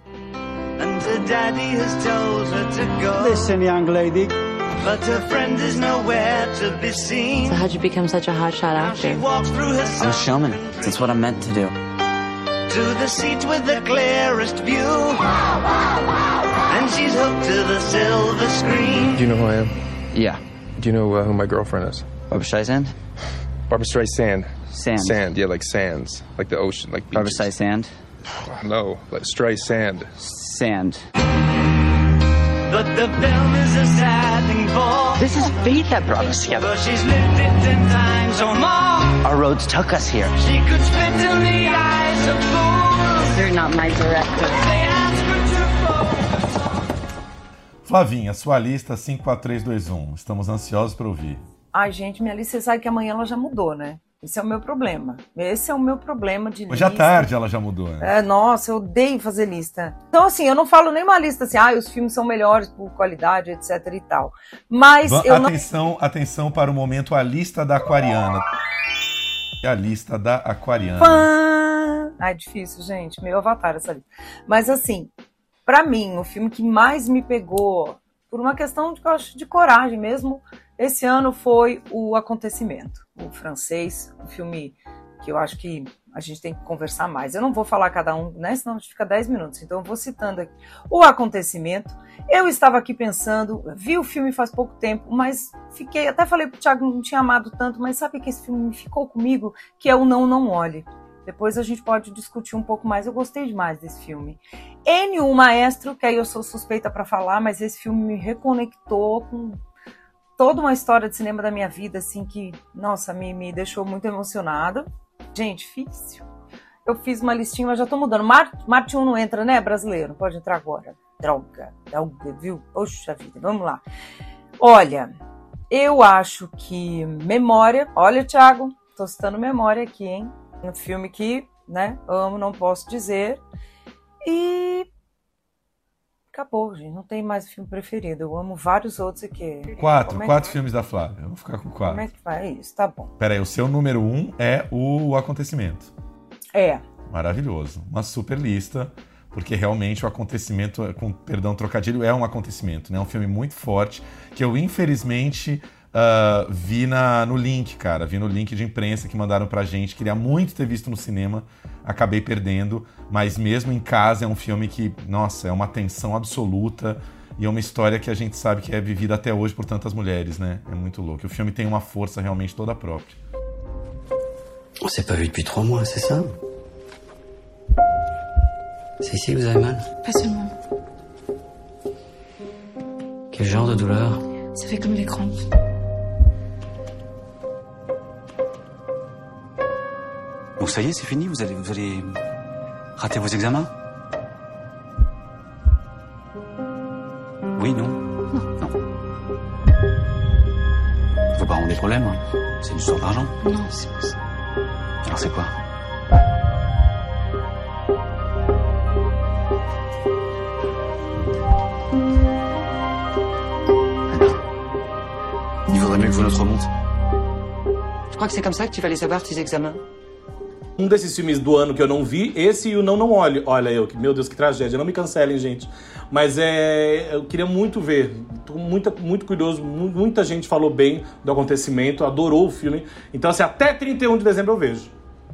And her daddy has told her to go. Listen, young lady. But her friend is nowhere to be seen. So how'd you become such a hotshot actor? Walks I'm a showman. That's what I'm meant to do. to the seat with the clearest view. And she's hooked to the silver screen. Do you know who I am? Yeah. Do you know uh, who my girlfriend is? Barbara Streisand? Barbara Streisand. Sand. Sand, yeah, like sands. Like the ocean, like Barbara beaches. Streisand? [sighs] No, like Streisand. Sand. But the film is a sad thing for. This is fate that brought us together. But she's lived it ten times or more. Our roads took us here. She could spit in the eyes of fools. You're not my director. They ask her to fall. Flavinha, sua lista 54321. Estamos ansiosos para ouvir. Ai, gente, minha lista, você sabe que amanhã ela já mudou, né? Esse é o meu problema. Esse é o meu problema de Hoje à lista. tarde ela já mudou, né? É, nossa, eu odeio fazer lista. Então, assim, eu não falo nem uma lista assim, ah, os filmes são melhores por qualidade, etc e tal. Mas Va- eu não. atenção, atenção para o momento, a lista da aquariana. A lista da aquariana. Fã! Ai, difícil, gente. Meu avatar essa lista. Mas, assim, pra mim, o filme que mais me pegou, por uma questão de, eu acho, de coragem mesmo, esse ano foi O Acontecimento, o francês, um filme que eu acho que a gente tem que conversar mais. Eu não vou falar cada um, né? Senão a gente fica 10 minutos. Então eu vou citando aqui. O Acontecimento. Eu estava aqui pensando, vi o filme faz pouco tempo, mas fiquei, até falei pro Thiago, não tinha amado tanto, mas sabe que esse filme ficou comigo? Que é o Não Não Olhe. Depois a gente pode discutir um pouco mais. Eu gostei demais desse filme. N1 Maestro, que aí eu sou suspeita para falar, mas esse filme me reconectou com toda uma história de cinema da minha vida, assim, que, nossa, me, me deixou muito emocionada. Gente, difícil. Eu fiz uma listinha, mas já tô mudando. Mar, Marte 1 não entra, né, brasileiro? Pode entrar agora. Droga, droga, viu? Poxa vida, vamos lá. Olha, eu acho que Memória, olha, Thiago, tô citando Memória aqui, hein? Um filme que, né, amo, não posso dizer. E acabou, gente. Não tem mais filme preferido. Eu amo vários outros aqui. Quatro, Como é quatro filmes da Flávia. Eu vou ficar com Como quatro. é que vai isso? Tá bom. Peraí, o seu número um é o Acontecimento. É. Maravilhoso. Uma super lista, porque realmente o acontecimento, com perdão, trocadilho, é um acontecimento, né? É um filme muito forte, que eu infelizmente ah, vi na, no link, cara. Vi no link de imprensa que mandaram pra gente. Queria muito ter visto no cinema, acabei perdendo, mas mesmo em casa é um filme que, nossa, é uma tensão absoluta. E é uma história que a gente sabe que é vivida até hoje por tantas mulheres, né? É muito louco. O filme tem uma força realmente toda própria. On s'est pas vu depuis trois mois, c'est ça C'est ici que vous avez mal Pas seulement. Quel genre de douleur Ça fait comme des crampes. Bon, ça y est, c'est fini Vous allez, vous allez rater vos examens? Oui, non? Non. Vos parents ont des problèmes hein C'est une histoire d'argent Non, c'est pas ça. Alors c'est quoi? Faudrait mieux que vous notre monte. Je crois que c'est comme ça que tu vas les savoir, tes examens. Um desses filmes do ano que eu não vi, esse e o Não Não Olhe. Olha eu, que, meu Deus, que tragédia. Não me cancelem, gente. Mas é, eu queria muito ver. Tô muita, muito curioso. Muita gente falou bem do acontecimento, adorou o filme. Então, assim, até 31 de dezembro eu vejo.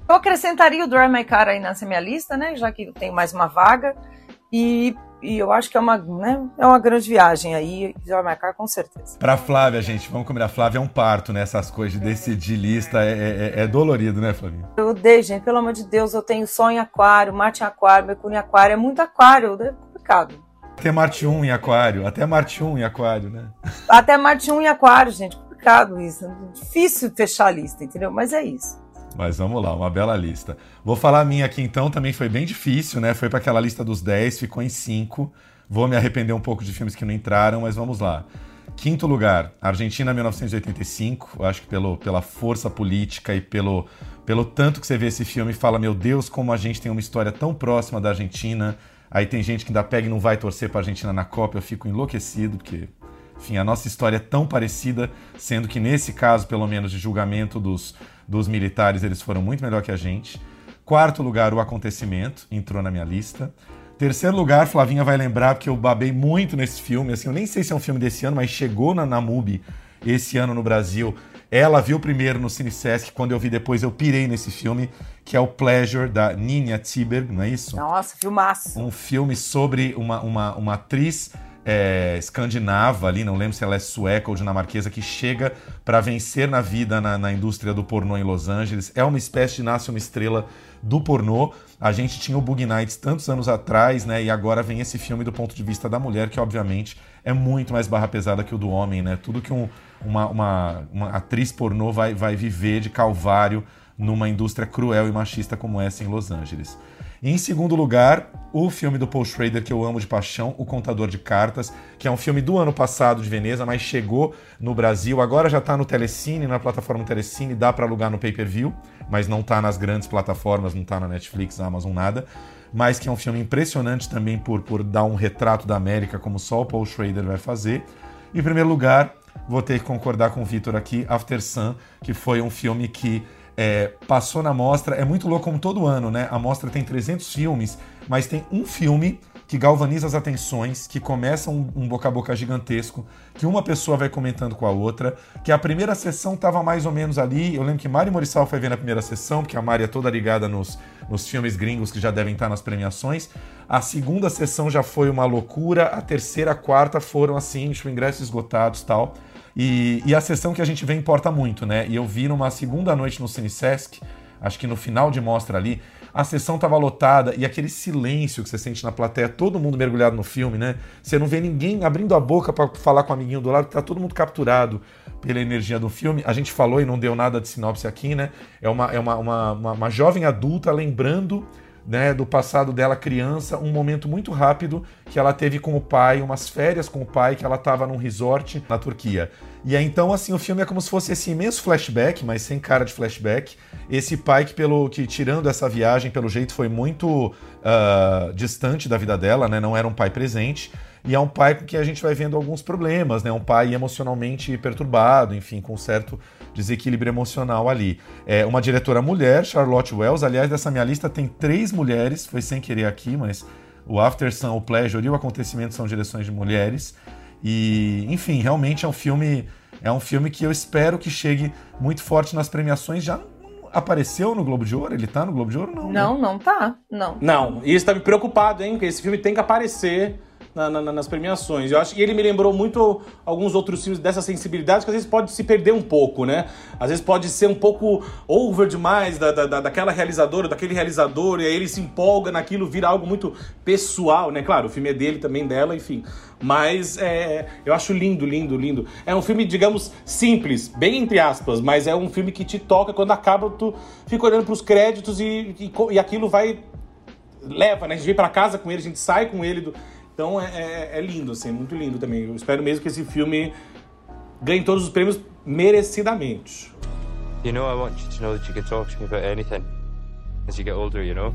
Eu acrescentaria o Drive My Car aí nessa minha lista, né? Já que tem mais uma vaga. E e eu acho que é uma, né, é uma grande viagem aí, vai marcar com certeza. Pra Flávia, gente, vamos combinar. Flávia é um parto né, coisas de decidir lista, é, é, é, dolorido, né, Flávia? Eu odeio, gente, pelo amor de Deus, eu tenho Sol em Aquário, Marte em Aquário, Mercúrio em Aquário, é muito Aquário, é complicado. Até Marte 1 em Aquário, até Marte 1 em Aquário, né? Até Marte 1 em Aquário, gente, complicado isso. É difícil fechar a lista, entendeu? Mas é isso. Mas vamos lá, uma bela lista. Vou falar a minha aqui então, também foi bem difícil, né? Foi para aquela lista dos 10, ficou em 5. Vou me arrepender um pouco de filmes que não entraram, mas vamos lá. Quinto lugar, Argentina 1985. Acho que pelo, pela força política e pelo, pelo tanto que você vê esse filme, fala: Meu Deus, como a gente tem uma história tão próxima da Argentina. Aí tem gente que ainda pega e não vai torcer para a Argentina na Copa. Eu fico enlouquecido, porque, enfim, a nossa história é tão parecida, sendo que nesse caso, pelo menos, de julgamento dos, dos militares, eles foram muito melhor que a gente. Quarto lugar, O Acontecimento, entrou na minha lista. Terceiro lugar, Flavinha vai lembrar, porque eu babei muito nesse filme. Assim, eu nem sei se é um filme desse ano, mas chegou na, na MUBI esse ano no Brasil. Ela viu primeiro no Cine Sesc, quando eu vi depois eu pirei nesse filme, que é o Pleasure, da Nina Tiberg, não é isso? Nossa, filmaço. Um filme sobre uma, uma, uma atriz é, escandinava ali, não lembro se ela é sueca ou dinamarquesa, que chega para vencer na vida na, na, indústria do pornô em Los Angeles. É uma espécie de nasce uma estrela do pornô. A gente tinha o Bug Nights tantos anos atrás, né? E agora vem esse filme do ponto de vista da mulher, que obviamente é muito mais barra pesada que o do homem, né? Tudo que um, uma, uma, uma atriz pornô vai, vai viver de calvário numa indústria cruel e machista como essa em Los Angeles. E em segundo lugar, o filme do Paul Schrader que eu amo de paixão, O Contador de Cartas, que é um filme do ano passado de Veneza, mas chegou no Brasil, agora já está no Telecine, na plataforma Telecine, dá para alugar no pay-per-view, mas não está nas grandes plataformas, não está na Netflix, Amazon, nada. Mas que é um filme impressionante também por, por dar um retrato da América, como só o Paul Schrader vai fazer. Em primeiro lugar, vou ter que concordar com o Vitor aqui, After Sun, que foi um filme que é, passou na mostra. É muito louco como todo ano, né? A mostra tem 300 filmes, mas tem um filme que galvaniza as atenções, que começa um, um, boca a boca gigantesco, que uma pessoa vai comentando com a outra, que a primeira sessão estava mais ou menos ali. Eu lembro que Mari Morissal foi ver na primeira sessão, porque a Mari é toda ligada nos, nos filmes gringos que já devem estar nas premiações. A segunda sessão já foi uma loucura, a terceira, a quarta foram assim, tipo, ingressos esgotados tal. E, e, a sessão que a gente vê importa muito, né? E eu vi numa segunda noite no Cine Sesc, acho que no final de mostra ali, a sessão estava lotada e aquele silêncio que você sente na plateia, todo mundo mergulhado no filme, né? Você não vê ninguém abrindo a boca para falar com o amiguinho do lado, tá todo mundo capturado pela energia do filme. A gente falou e não deu nada de sinopse aqui, né? É uma, é uma, uma, uma, uma jovem adulta lembrando né, do passado dela criança, um momento muito rápido que ela teve com o pai, umas férias com o pai, que ela estava num resort na Turquia. E aí, então, assim, o filme é como se fosse esse imenso flashback, mas sem cara de flashback. Esse pai que, pelo que tirando essa viagem, pelo jeito, foi muito uh, distante da vida dela, né? Não era um pai presente. E é um pai com que a gente vai vendo alguns problemas, né? Um pai emocionalmente perturbado, enfim, com certo desequilíbrio emocional ali. É uma diretora mulher, Charlotte Wells. Aliás, dessa minha lista tem três mulheres, foi sem querer aqui, mas o After Sun, o Pleasure e o Acontecimento são direções de mulheres. E, enfim, realmente é um filme é um filme que eu espero que chegue muito forte nas premiações. Já apareceu no Globo de Ouro? Ele tá no Globo de Ouro? Não. Não, né? não tá. Não. Não. E isso tá me preocupado, hein? Porque esse filme tem que aparecer na, na, nas premiações. Eu acho e ele me lembrou muito alguns outros filmes dessa sensibilidade que às vezes pode se perder um pouco, né? Às vezes pode ser um pouco over demais da, da, daquela realizadora, daquele realizador, e aí ele se empolga naquilo, vira algo muito pessoal, né? Claro, o filme é dele também, dela, enfim. Mas é, eu acho lindo, lindo, lindo. É um filme, digamos, simples, bem entre aspas, mas é um filme que te toca quando acaba, tu fica olhando pros créditos e, e, e aquilo vai. Leva, né? A gente vem pra casa com ele, a gente sai com ele do então é, é, é lindo, assim, muito lindo também. Eu espero mesmo que esse filme ganhe todos os prêmios merecidamente. You know, I want you to know that you can talk to me about anything as you get older, you know?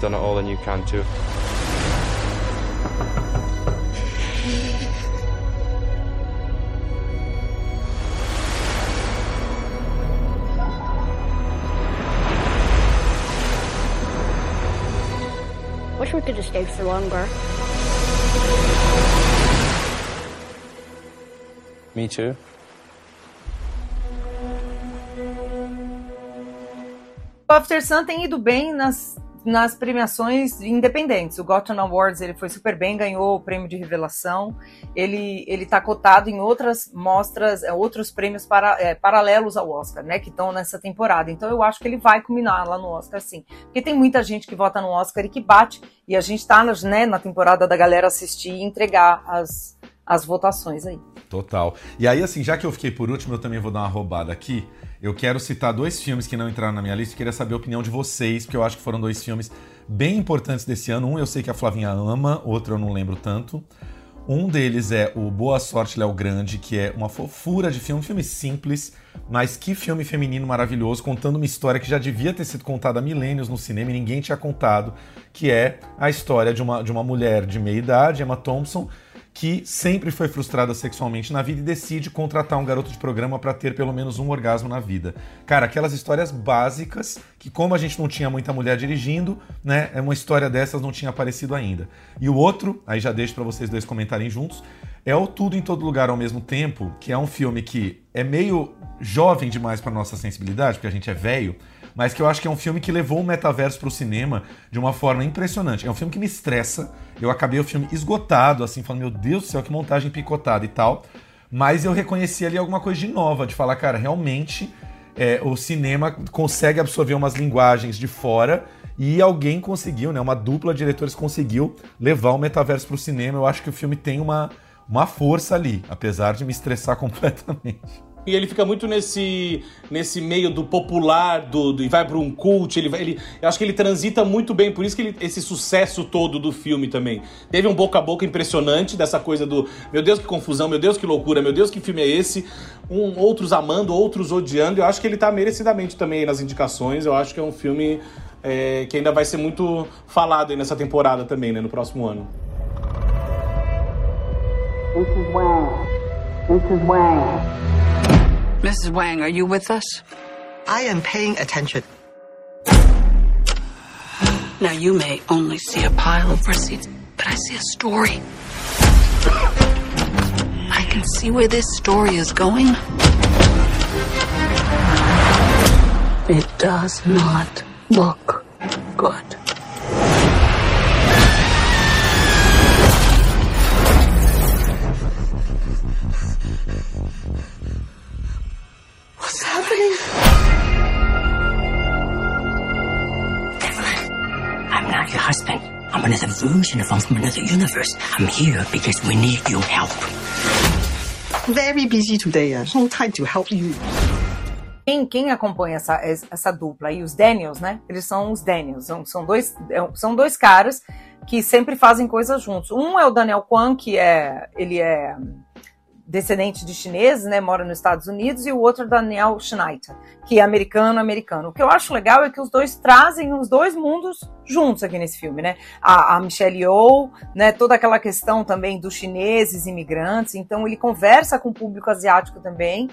Done it all and you can too. Wish we could have stayed for longer. Me too. O After Sun tem ido bem nas, nas premiações independentes. O Gotham Awards ele foi super bem, ganhou o prêmio de revelação. Ele ele está cotado em outras mostras, é, outros prêmios para, é, paralelos ao Oscar, né, que estão nessa temporada. Então eu acho que ele vai culminar lá no Oscar, sim. Porque tem muita gente que vota no Oscar e que bate. E a gente está né, na temporada da galera assistir e entregar as, as votações aí. Total. E aí, assim, já que eu fiquei por último, eu também vou dar uma roubada aqui. Eu quero citar dois filmes que não entraram na minha lista e queria saber a opinião de vocês, porque eu acho que foram dois filmes bem importantes desse ano. Um eu sei que a Flavinha ama, outro eu não lembro tanto. Um deles é o Boa Sorte Léo Grande, que é uma fofura de filme, filme simples, mas que filme feminino maravilhoso, contando uma história que já devia ter sido contada há milênios no cinema e ninguém tinha contado, que é a história de uma, de uma mulher de meia idade, Emma Thompson, que sempre foi frustrada sexualmente na vida e decide contratar um garoto de programa para ter pelo menos um orgasmo na vida. Cara, aquelas histórias básicas que, como a gente não tinha muita mulher dirigindo, né, uma história dessas não tinha aparecido ainda. E o outro, aí já deixo para vocês dois comentarem juntos, é o Tudo em Todo Lugar ao mesmo tempo, que é um filme que é meio jovem demais para nossa sensibilidade, porque a gente é velho mas que eu acho que é um filme que levou o metaverso para o cinema de uma forma impressionante. É um filme que me estressa. Eu acabei o filme esgotado, assim, falando, meu Deus do céu, que montagem picotada e tal. Mas eu reconheci ali alguma coisa de nova, de falar, cara, realmente é, o cinema consegue absorver umas linguagens de fora e alguém conseguiu, né? Uma dupla de diretores conseguiu levar o metaverso para o cinema. Eu acho que o filme tem uma, uma força ali, apesar de me estressar [laughs] completamente. E ele fica muito nesse, nesse meio do popular, do, do e vai para um cult. Ele, vai, ele, eu acho que ele transita muito bem, por isso que ele, esse sucesso todo do filme também. Teve um boca a boca impressionante dessa coisa do meu Deus que confusão, meu Deus que loucura, meu Deus que filme é esse. Um, outros amando, outros odiando. Eu acho que ele tá merecidamente também nas indicações. Eu acho que é um filme é, que ainda vai ser muito falado nessa temporada também, né, no próximo ano. Mrs. Wang. Mrs. Wang. Mrs. Wang, are you with us? I am paying attention. Now, you may only see a pile of receipts, but I see a story. I can see where this story is going. It does not look good. Not your husband. I'm another version of him from another universe. I'm here because we need your help. Very busy today. Uh, no time to help you. Quem, quem acompanha essa, essa dupla aí, os Daniels, né? Eles são os Daniels. São, são, dois, são dois caras que sempre fazem coisas juntos. Um é o Daniel Kwan, que é. Ele é descendente de chineses, né, mora nos Estados Unidos, e o outro Daniel Schneider, que é americano-americano. O que eu acho legal é que os dois trazem os dois mundos juntos aqui nesse filme, né? A, a Michelle Yeoh, né, toda aquela questão também dos chineses imigrantes, então ele conversa com o público asiático também,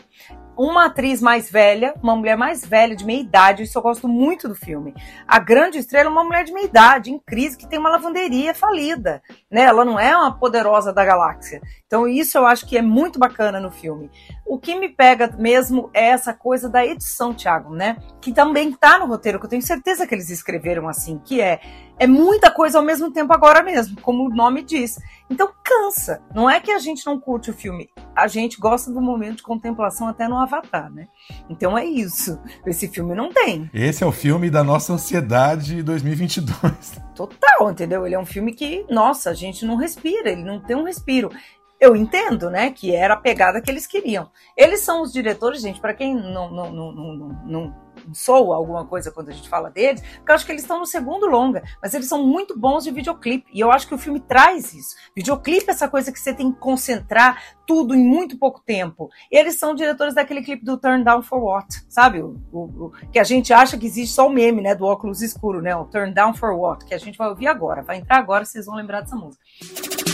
uma atriz mais velha, uma mulher mais velha, de meia idade, isso eu gosto muito do filme. A grande estrela é uma mulher de meia idade, em crise, que tem uma lavanderia falida, né? Ela não é uma poderosa da galáxia. Então isso eu acho que é muito bacana no filme. O que me pega mesmo é essa coisa da edição, Thiago, né? Que também tá no roteiro, que eu tenho certeza que eles escreveram assim, que é é muita coisa ao mesmo tempo agora mesmo, como o nome diz. Então cansa. Não é que a gente não curte o filme, a gente gosta do momento de contemplação até no Avatar, né? Então é isso. Esse filme não tem. Esse é o filme da nossa ansiedade 2022. Total, entendeu? Ele é um filme que, nossa, a gente não respira, ele não tem um respiro eu entendo, né, que era a pegada que eles queriam. Eles são os diretores, gente, para quem não, não, não, não, não soa alguma coisa quando a gente fala deles, porque eu acho que eles estão no segundo longa, mas eles são muito bons de videoclipe, e eu acho que o filme traz isso. Videoclipe é essa coisa que você tem que concentrar tudo em muito pouco tempo. Eles são diretores daquele clipe do Turn Down for What, sabe? O, o, o, que a gente acha que existe só o meme, né, do óculos escuro, né, o Turn Down for What, que a gente vai ouvir agora, vai entrar agora, vocês vão lembrar dessa música.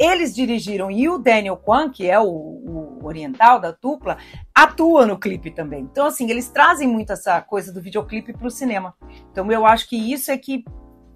Eles dirigiram e o Daniel Kwan, que é o, o oriental da dupla, atua no clipe também. Então, assim, eles trazem muito essa coisa do videoclipe para o cinema. Então, eu acho que isso é que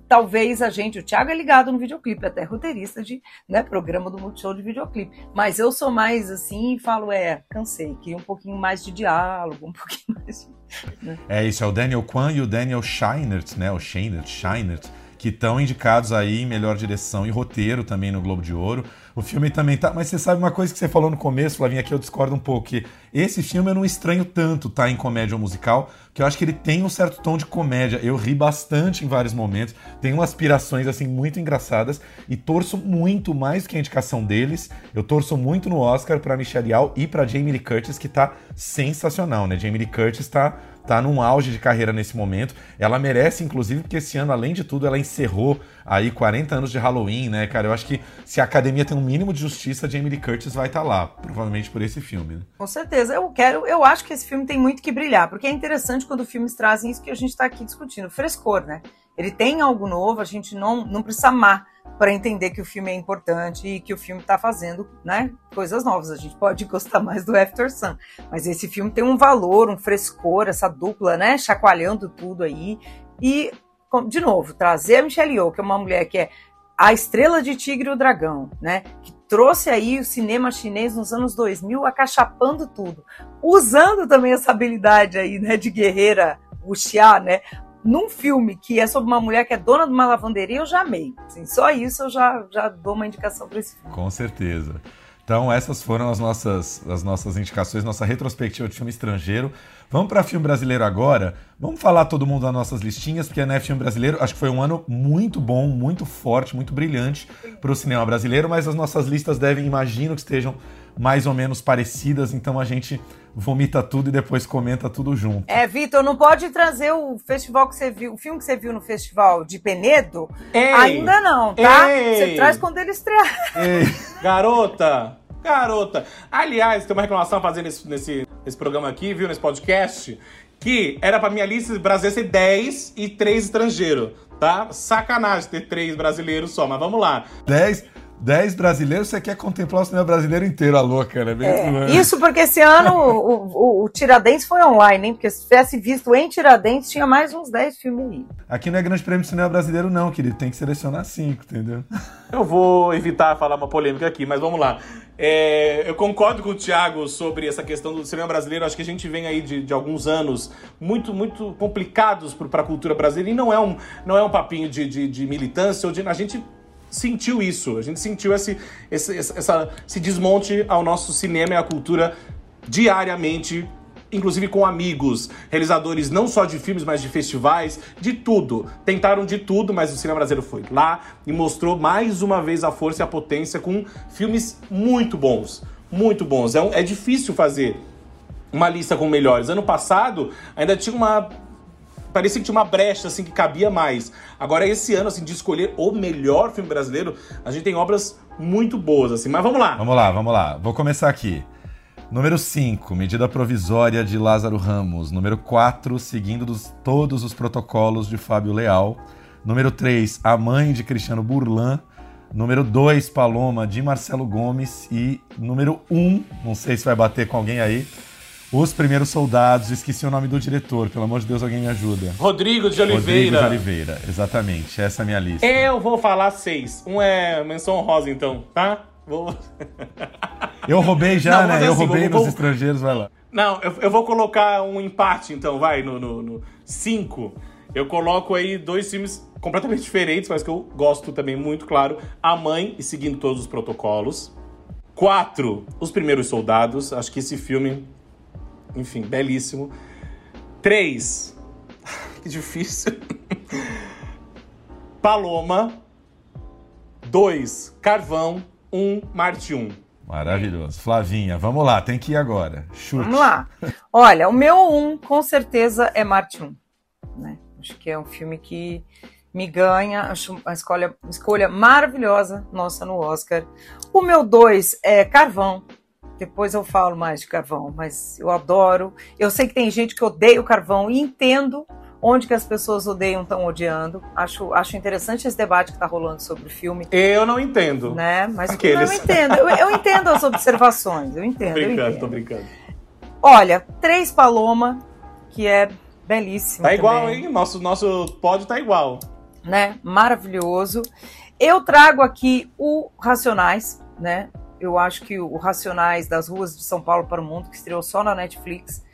talvez a gente, o Thiago é ligado no videoclipe, até roteirista de né, programa do Multishow de videoclipe. Mas eu sou mais assim e falo, é, cansei, queria um pouquinho mais de diálogo, um [laughs] pouquinho mais de... Né? É isso, é o Daniel Kwan e o Daniel Scheinert, né? O Scheinert, Scheinert que estão indicados aí em melhor direção e roteiro também no Globo de Ouro. O filme também tá. Mas você sabe uma coisa que você falou no começo, Flavinha, que eu discordo um pouco, que esse filme eu não estranho tanto, tá? Em comédia ou musical, que eu acho que ele tem um certo tom de comédia. Eu ri bastante em vários momentos, tem aspirações, assim, muito engraçadas, e torço muito mais que a indicação deles. Eu torço muito no Oscar pra Michelle Yeoh e pra Jamie Lee Curtis, que tá sensacional, né? Jamie Lee Curtis tá tá num auge de carreira nesse momento. Ela merece, inclusive, porque esse ano, além de tudo, ela encerrou aí 40 anos de Halloween, né, cara? Eu acho que se a academia tem um mínimo de justiça, Jamie Lee Curtis vai estar tá lá, provavelmente por esse filme. Né? Com certeza. Eu quero, eu acho que esse filme tem muito que brilhar, porque é interessante quando filmes trazem isso que a gente está aqui discutindo, frescor, né? Ele tem algo novo, a gente não, não precisa amar para entender que o filme é importante e que o filme está fazendo né, coisas novas. A gente pode [laughs] gostar mais do After Sun, mas esse filme tem um valor, um frescor, essa dupla, né, chacoalhando tudo aí. E, de novo, trazer a Michelle Yeoh, que é uma mulher que é a estrela de Tigre e o Dragão, né, que trouxe aí o cinema chinês nos anos 2000 acachapando tudo, usando também essa habilidade aí, né, de guerreira wuxia, né, num filme que é sobre uma mulher que é dona de uma lavanderia, eu já amei. Assim, só isso eu já, já dou uma indicação para esse filme. Com certeza. Então, essas foram as nossas, as nossas indicações, nossa retrospectiva de filme estrangeiro. Vamos para filme brasileiro agora. Vamos falar todo mundo das nossas listinhas, porque né, filme brasileiro acho que foi um ano muito bom, muito forte, muito brilhante para o cinema brasileiro, mas as nossas listas devem, imagino que estejam mais ou menos parecidas, então a gente vomita tudo e depois comenta tudo junto. É, Vitor, não pode trazer o festival que você viu, o filme que você viu no festival de Penedo? Ei, ainda não, tá? Ei, você traz quando ele estrear. Ei. Garota, garota. Aliás, tem uma reclamação fazendo nesse, nesse, nesse programa aqui, viu, nesse podcast, que era pra minha lista brasileira ser 10 e 3 estrangeiros, tá? Sacanagem ter 3 brasileiros só, mas vamos lá. 10... 10 brasileiros, você quer contemplar o cinema brasileiro inteiro, a louca, né? É, isso porque esse ano o, o, o, Tiradentes foi online, hein? Porque se tivesse visto em Tiradentes, tinha mais uns 10 filmes aí. Aqui não é grande prêmio de cinema brasileiro, não, querido. Tem que selecionar 5, entendeu? Eu vou evitar falar uma polêmica aqui, mas vamos lá. É, eu concordo com o Thiago sobre essa questão do cinema brasileiro. Acho que a gente vem aí de, de alguns anos muito, muito complicados para a cultura brasileira. E não é um, não é um papinho de, de, de militância. Ou de, a gente sentiu isso, a gente sentiu esse, esse, essa, esse desmonte ao nosso cinema e à cultura diariamente, inclusive com amigos, realizadores não só de filmes, mas de festivais, de tudo. Tentaram de tudo, mas o cinema brasileiro foi lá e mostrou mais uma vez a força e a potência com filmes muito bons. Muito bons. É, é difícil fazer uma lista com melhores. Ano passado ainda tinha uma parecia que tinha uma brecha assim que cabia mais. Agora esse ano assim de escolher o melhor filme brasileiro, a gente tem obras muito boas assim. Mas vamos lá. Vamos lá, vamos lá. Vou começar aqui. Número 5, medida provisória de Lázaro Ramos. Número 4, seguindo dos, todos os protocolos de Fábio Leal. Número 3, A Mãe de Cristiano Burlan. Número 2, Paloma, de Marcelo Gomes. E número 1, um, não sei se vai bater com alguém aí, os Primeiros Soldados, esqueci o nome do diretor, pelo amor de Deus, alguém me ajuda. Rodrigo de Oliveira. Rodrigo de Oliveira, exatamente, essa é a minha lista. Eu vou falar seis. Um é menção rosa, então, tá? Vou... [laughs] Eu roubei já, Não, né? Assim, eu roubei vou, nos estrangeiros, vai lá. Não, eu, eu, vou colocar um empate, então, vai, no, no, no cinco. Eu coloco aí dois filmes completamente diferentes, mas que eu gosto também muito, claro. A Mãe e Seguindo Todos os Protocolos. Quatro, Os Primeiros Soldados. Acho que esse filme enfim, belíssimo. Três. [laughs] que difícil. Paloma. Dois. Carvão. Um. Marte um. Maravilhoso. Flavinha, vamos lá, tem que ir agora. Chute. Vamos lá. Olha, o meu um, com certeza, é Marte 1. Né? Acho que é um filme que me ganha. Acho uma escolha, escolha maravilhosa nossa no Oscar. O meu dois é Carvão. Depois eu falo mais de carvão, mas eu adoro. Eu sei que tem gente que odeia o carvão e entendo onde que as pessoas odeiam estão odiando. Acho, acho interessante esse debate que está rolando sobre o filme. Eu não entendo. Né? Mas Aqueles. eu entendo. Eu, eu, entendo as observações. Eu entendo. brincando, eu entendo. tô brincando. Olha, Três Paloma, que é belíssimo. Tá igual, também, hein? Nosso, nosso pódio tá igual. Né? Maravilhoso. Eu trago aqui o Racionais, né? Eu acho que o Racionais das Ruas de São Paulo para o Mundo, que estreou só na Netflix,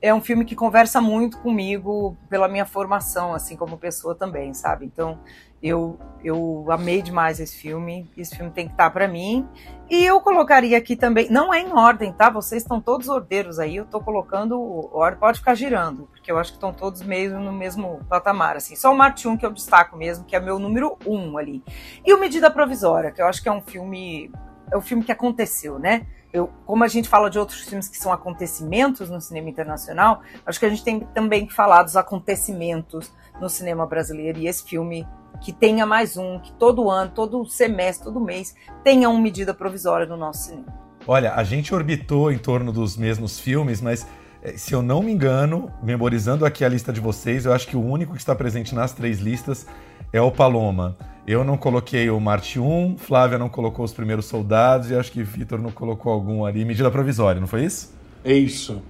é um filme que conversa muito comigo pela minha formação, assim como pessoa também, sabe? Então, eu, eu amei demais esse filme. Esse filme tem que estar para mim. E eu colocaria aqui também, não é em ordem, tá? Vocês estão todos ordeiros aí. Eu tô colocando pode ficar girando, porque eu acho que estão todos meio no mesmo patamar, assim. Só o Marte 1 que eu destaco mesmo, que é meu número um ali. E o Medida Provisória, que eu acho que é um filme, é o filme que aconteceu, né? Eu, como a gente fala de outros filmes que são acontecimentos no cinema internacional, acho que a gente tem também que falar dos acontecimentos no cinema brasileiro. E esse filme que tenha mais um, que todo ano, todo semestre, todo mês, tenha uma medida provisória no nosso cinema. Olha, a gente orbitou em torno dos mesmos filmes, mas eh, se eu não me engano, memorizando aqui a lista de vocês, eu acho que o único que está presente nas três listas é o Paloma. Eu não coloquei o Marte 1, Flávia não colocou os primeiros soldados e acho que Vitor não colocou algum ali. Medida provisória, não foi isso? É isso.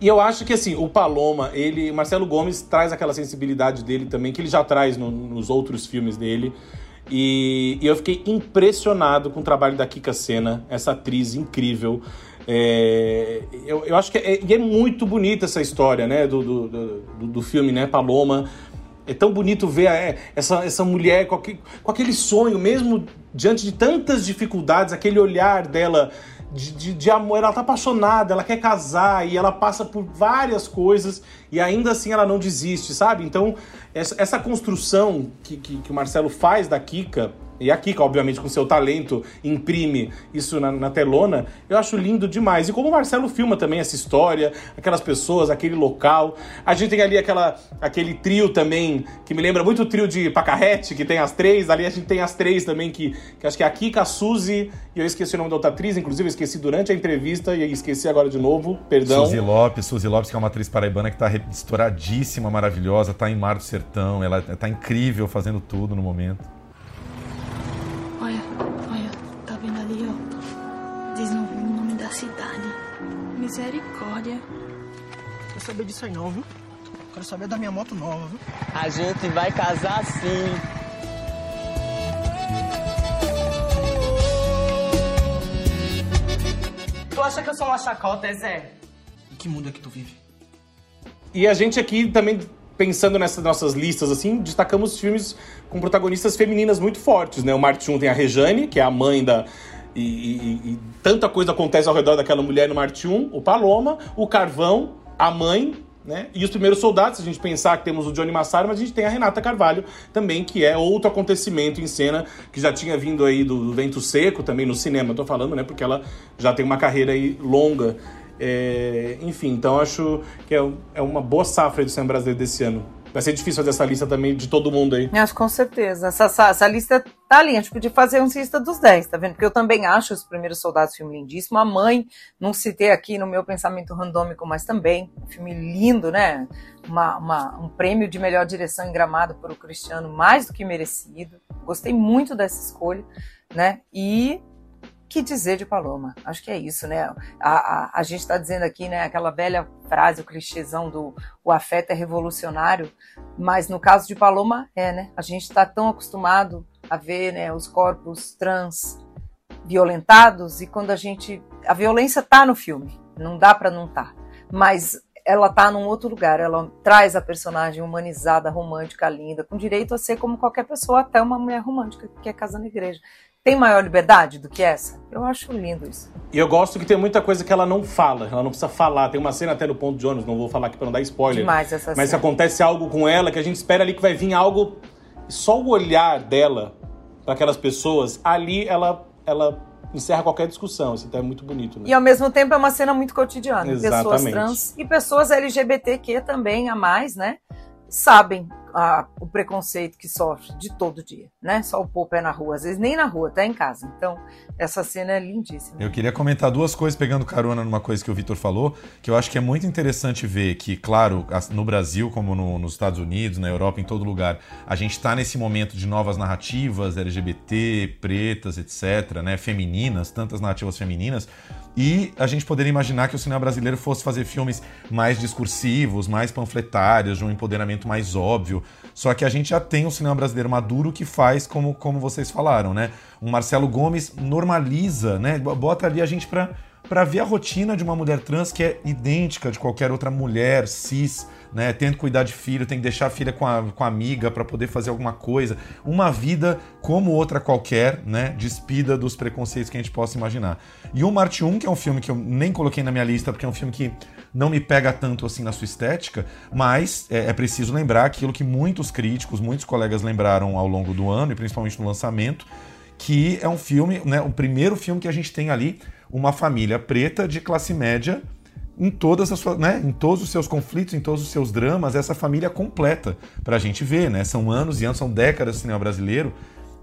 E eu acho que assim, o Paloma, ele. Marcelo Gomes traz aquela sensibilidade dele também, que ele já traz no, nos outros filmes dele. E, e, eu fiquei impressionado com o trabalho da Kika Sena, essa atriz incrível. É, eu, eu acho que é, é muito bonita essa história, né? Do, do, do, do filme, né? Paloma. É tão bonito ver é, essa, essa mulher com aquele, com aquele sonho, mesmo diante de tantas dificuldades, aquele olhar dela de, de, de, amor, ela tá apaixonada, ela quer casar e ela passa por várias coisas e ainda assim ela não desiste, sabe? Então, essa, essa construção que, que, que o Marcelo faz da Kika e a Kika, obviamente, com seu talento, imprime isso na, na, telona, eu acho lindo demais. E como o Marcelo filma também essa história, aquelas pessoas, aquele local. A gente tem ali aquela, aquele trio também, que me lembra muito o trio de Pacarrete, que tem as três. Ali a gente tem as três também, que, que acho que é a Kika, a Suzy, e eu esqueci o nome da outra atriz, inclusive eu esqueci durante a entrevista e esqueci agora de novo, perdão. Suzy Lopes, Suzy Lopes, que é uma atriz paraibana que tá estouradíssima, maravilhosa, tá em Mar do Sertão, ela tá incrível fazendo tudo no momento. Misericórdia. Quero saber disso aí não, viu? Quero saber da minha moto nova, viu? A gente vai casar sim. Tu acha que eu sou uma chacota, Zé? Em que mundo é que tu vive? E a gente aqui também pensando nessas nossas listas, assim, destacamos filmes com protagonistas femininas muito fortes, né? O Marte 1 tem a Rejane, que é a mãe da. E, e, e, tanta coisa acontece ao redor daquela mulher no Marte 1. O Paloma, o Carvão, a mãe, né? E os primeiros soldados, se a gente pensar que temos o Johnny Massaro, mas a gente tem a Renata Carvalho também, que é outro acontecimento em cena que já tinha vindo aí do, do Vento Seco também no cinema, tô falando, né? Porque ela já tem uma carreira aí longa é, enfim, então acho que é, é uma boa safra do cinema brasileiro desse ano. Vai ser difícil fazer essa lista também de todo mundo aí. Acho com certeza. Essa, essa, essa lista tá ali. A gente podia fazer uma lista dos 10, tá vendo? Porque eu também acho Os Primeiros Soldados filme lindíssimo. A Mãe, não citei aqui no meu pensamento randômico, mas também. Um filme lindo, né? Uma, uma, um prêmio de melhor direção em gramado para o Cristiano, mais do que merecido. Gostei muito dessa escolha, né? E que dizer de Paloma? Acho que é isso, né? A, a, a gente está dizendo aqui, né, aquela velha frase, o clichêzão do o afeto é revolucionário, mas no caso de Paloma é, né? A gente está tão acostumado a ver né, os corpos trans violentados e quando a gente. A violência está no filme, não dá para não estar. Tá. Mas ela tá num outro lugar, ela traz a personagem humanizada, romântica, linda, com direito a ser como qualquer pessoa, até uma mulher romântica que é casa na igreja. Tem maior liberdade do que essa? Eu acho lindo isso. E eu gosto que tem muita coisa que ela não fala, ela não precisa falar. Tem uma cena até no ponto de ônibus, não vou falar aqui pra não dar spoiler. Demais essa mas cena. se acontece algo com ela, que a gente espera ali que vai vir algo. Só o olhar dela para aquelas pessoas, ali ela, ela encerra qualquer discussão. Isso até é muito bonito. Né? E ao mesmo tempo é uma cena muito cotidiana. Exatamente. Pessoas trans e pessoas LGBTQ também a mais, né? Sabem a, o preconceito que sofre de todo dia, né? Só o povo é na rua, às vezes nem na rua, tá em casa. Então, essa cena é lindíssima. Eu queria comentar duas coisas, pegando carona numa coisa que o Vitor falou, que eu acho que é muito interessante ver que, claro, no Brasil, como no, nos Estados Unidos, na Europa, em todo lugar, a gente está nesse momento de novas narrativas, LGBT, pretas, etc., né? Femininas, tantas narrativas femininas, e a gente poderia imaginar que o cinema brasileiro fosse fazer filmes mais discursivos, mais panfletários, de um empoderamento mais óbvio. Só que a gente já tem um cinema brasileiro maduro que faz como, como vocês falaram, né? Um Marcelo Gomes normaliza, né? Bota ali a gente para para ver a rotina de uma mulher trans que é idêntica de qualquer outra mulher cis né? Tendo que cuidar de filho, tem que deixar a filha com a, com a amiga para poder fazer alguma coisa. Uma vida como outra qualquer, né? Despida dos preconceitos que a gente possa imaginar. E o Marte 1, que é um filme que eu nem coloquei na minha lista, porque é um filme que não me pega tanto assim na sua estética, mas é, é preciso lembrar aquilo que muitos críticos, muitos colegas lembraram ao longo do ano, e principalmente no lançamento, que é um filme, né, o primeiro filme que a gente tem ali uma família preta de classe média em todas as suas, né, em todos os seus conflitos, em todos os seus dramas, essa família completa para a gente ver, né? São anos e anos, são décadas de cinema brasileiro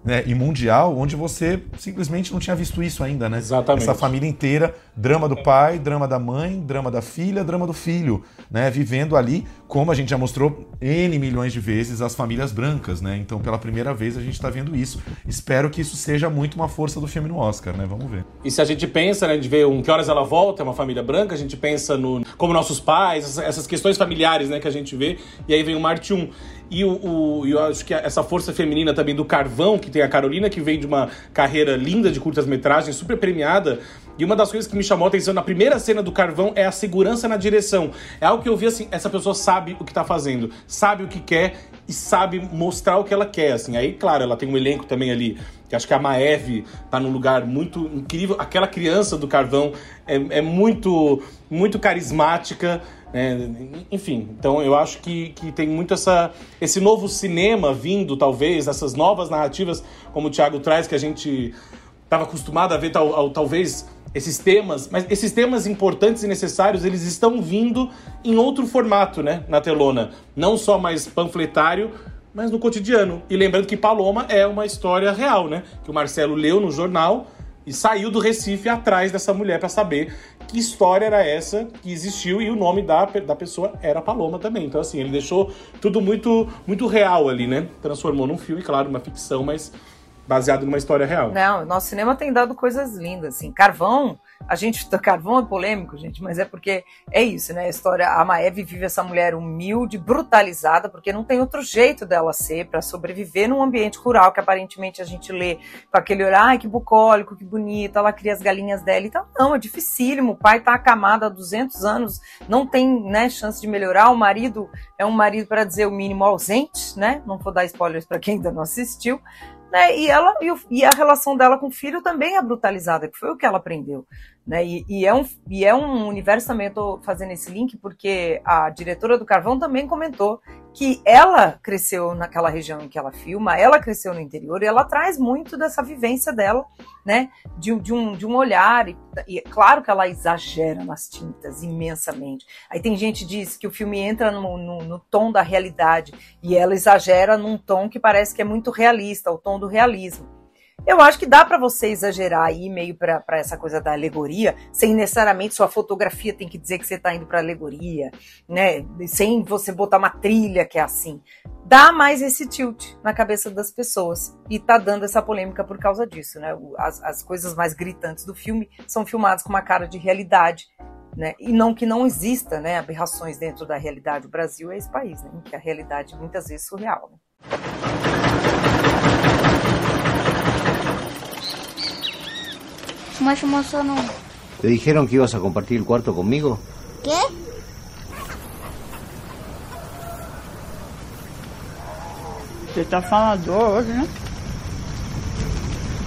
né, e mundial, onde você simplesmente não tinha visto isso ainda, né? Exatamente. Essa família inteira, drama do pai, drama da mãe, drama da filha, drama do filho, né? Vivendo ali, como a gente já mostrou N milhões de vezes, as famílias brancas, né? Então, pela primeira vez, a gente está vendo isso. Espero que isso seja muito uma força do filme no Oscar, né? Vamos ver. E se a gente pensa, né, de ver um Que Horas Ela Volta, é uma família branca, a gente pensa no como nossos pais, essas questões familiares, né, que a gente vê, e aí vem o Marte 1. E o, o, eu acho que essa força feminina também do Carvão, que tem a Carolina, que veio de uma carreira linda de curtas-metragens, super premiada. E uma das coisas que me chamou a atenção na primeira cena do Carvão é a segurança na direção. É algo que eu vi assim, essa pessoa sabe o que tá fazendo, sabe o que quer e sabe mostrar o que ela quer, assim. Aí, claro, ela tem um elenco também ali, que acho que a Maeve tá num lugar muito incrível. Aquela criança do Carvão é, é muito, muito carismática. É, enfim, então eu acho que, que tem muito essa, esse novo cinema vindo, talvez, essas novas narrativas, como o Thiago traz, que a gente estava acostumado a ver, tal, talvez, esses temas, mas esses temas importantes e necessários, eles estão vindo em outro formato, né, na telona. Não só mais panfletário, mas no cotidiano. E lembrando que Paloma é uma história real, né, que o Marcelo leu no jornal e saiu do Recife atrás dessa mulher para saber que história era essa que existiu e o nome da, da pessoa era Paloma também. Então, assim, ele deixou tudo muito, muito real ali, né? Transformou num filme, claro, uma ficção, mas baseado numa história real. Não, nosso cinema tem dado coisas lindas, assim. Carvão a gente, carvão é polêmico, gente, mas é porque é isso, né? A história, a Maeve vive essa mulher humilde, brutalizada, porque não tem outro jeito dela ser para sobreviver num ambiente rural que aparentemente a gente lê com aquele olhar, ai que bucólico, que bonito, ela cria as galinhas dela e tal. Não, é dificílimo. O pai tá acamado há 200 anos, não tem, né, chance de melhorar. O marido é um marido para dizer o mínimo ausente, né? Não vou dar spoilers para quem ainda não assistiu. Né? E, ela, e, o, e, a relação dela com o filho também é brutalizada, que foi o que ela aprendeu. Né? E, e, é um, e é um universo também, eu estou fazendo esse link porque a diretora do Carvão também comentou que ela cresceu naquela região em que ela filma, ela cresceu no interior e ela traz muito dessa vivência dela, né? De, de um, de um olhar, e, e é claro que ela exagera nas tintas imensamente. Aí tem gente que diz que o filme entra no, no, no tom da realidade e ela exagera num tom que parece que é muito realista, o tom do realismo. Eu acho que dá para você exagerar aí meio para essa coisa da alegoria, sem necessariamente sua fotografia tem que dizer que você está indo para alegoria, né? Sem você botar uma trilha que é assim. Dá mais esse tilt na cabeça das pessoas e tá dando essa polêmica por causa disso, né? As, as coisas mais gritantes do filme são filmadas com uma cara de realidade, né? E não que não exista, né, aberrações dentro da realidade. O Brasil é esse país, né, em que a realidade muitas vezes é surreal. Né? ¿Te dijeron que ibas a compartir el cuarto conmigo? ¿Qué? Você tá falador hoje, né?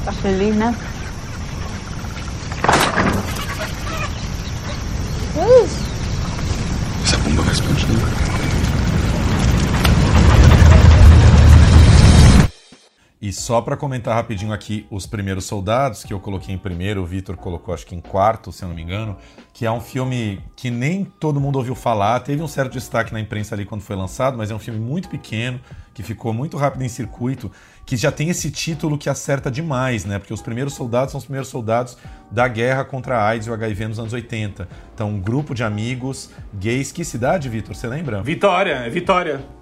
Tá feliz, né? Que isso? Essa bomba vai explodir. E só para comentar rapidinho aqui os primeiros soldados que eu coloquei em primeiro, o Vitor colocou acho que em quarto, se eu não me engano, que é um filme que nem todo mundo ouviu falar, teve um certo destaque na imprensa ali quando foi lançado, mas é um filme muito pequeno, que ficou muito rápido em circuito, que já tem esse título que acerta demais, né? Porque os primeiros soldados são os primeiros soldados da guerra contra a AIDS e o HIV nos anos 80. Então, um grupo de amigos gays. Que cidade, Vitor? Você lembra? Vitória, é Vitória.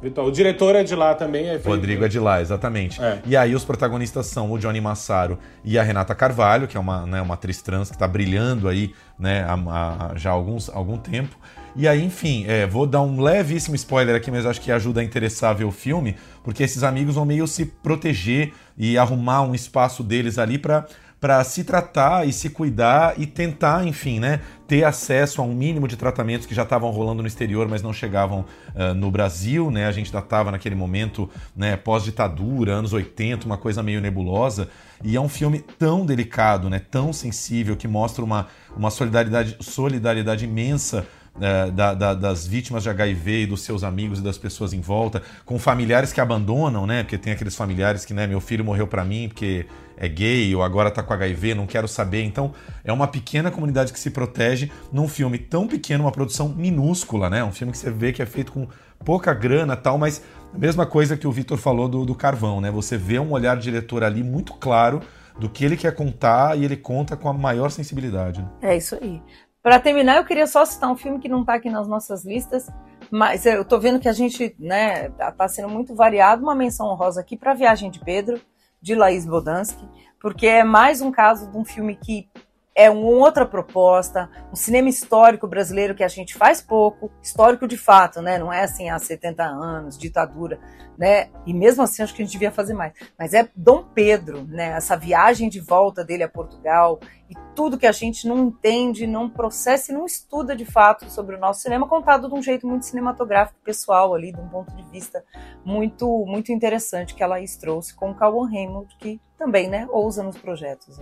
Vitória. O diretor é de lá também. É Rodrigo é de lá, exatamente. É. E aí os protagonistas são o Johnny Massaro e a Renata Carvalho, que é uma, né, uma atriz trans que está brilhando aí né, há, há já há alguns, algum tempo. E aí, enfim, é, vou dar um levíssimo spoiler aqui, mas acho que ajuda a interessar ver o filme, porque esses amigos vão meio se proteger e arrumar um espaço deles ali para para se tratar e se cuidar e tentar, enfim, né, ter acesso a um mínimo de tratamentos que já estavam rolando no exterior, mas não chegavam uh, no Brasil, né? A gente ainda estava naquele momento, né, pós-ditadura, anos 80, uma coisa meio nebulosa. E é um filme tão delicado, né, tão sensível, que mostra uma, uma solidariedade, solidariedade imensa é, da, da, das vítimas de HIV e dos seus amigos e das pessoas em volta, com familiares que abandonam, né? Porque tem aqueles familiares que, né, meu filho morreu para mim porque é gay ou agora tá com HIV, não quero saber. Então, é uma pequena comunidade que se protege num filme tão pequeno, uma produção minúscula, né? Um filme que você vê que é feito com pouca grana tal, mas a mesma coisa que o Vitor falou do, do Carvão, né? Você vê um olhar diretor ali muito claro do que ele quer contar e ele conta com a maior sensibilidade. Né? É isso aí. Para terminar, eu queria só citar um filme que não está aqui nas nossas listas, mas eu estou vendo que a gente né, tá, tá sendo muito variado. Uma menção honrosa aqui para Viagem de Pedro, de Laís Bodansky, porque é mais um caso de um filme que é uma outra proposta, um cinema histórico brasileiro que a gente faz pouco, histórico de fato, né? Não é assim há 70 anos, ditadura, né? E mesmo assim acho que a gente devia fazer mais. Mas é Dom Pedro, né? Essa viagem de volta dele a Portugal e tudo que a gente não entende, não processa e não estuda de fato sobre o nosso cinema, contado de um jeito muito cinematográfico, pessoal ali, de um ponto de vista muito muito interessante que a Laís trouxe com o Cauan Raymond, que também, né, ousa nos projetos.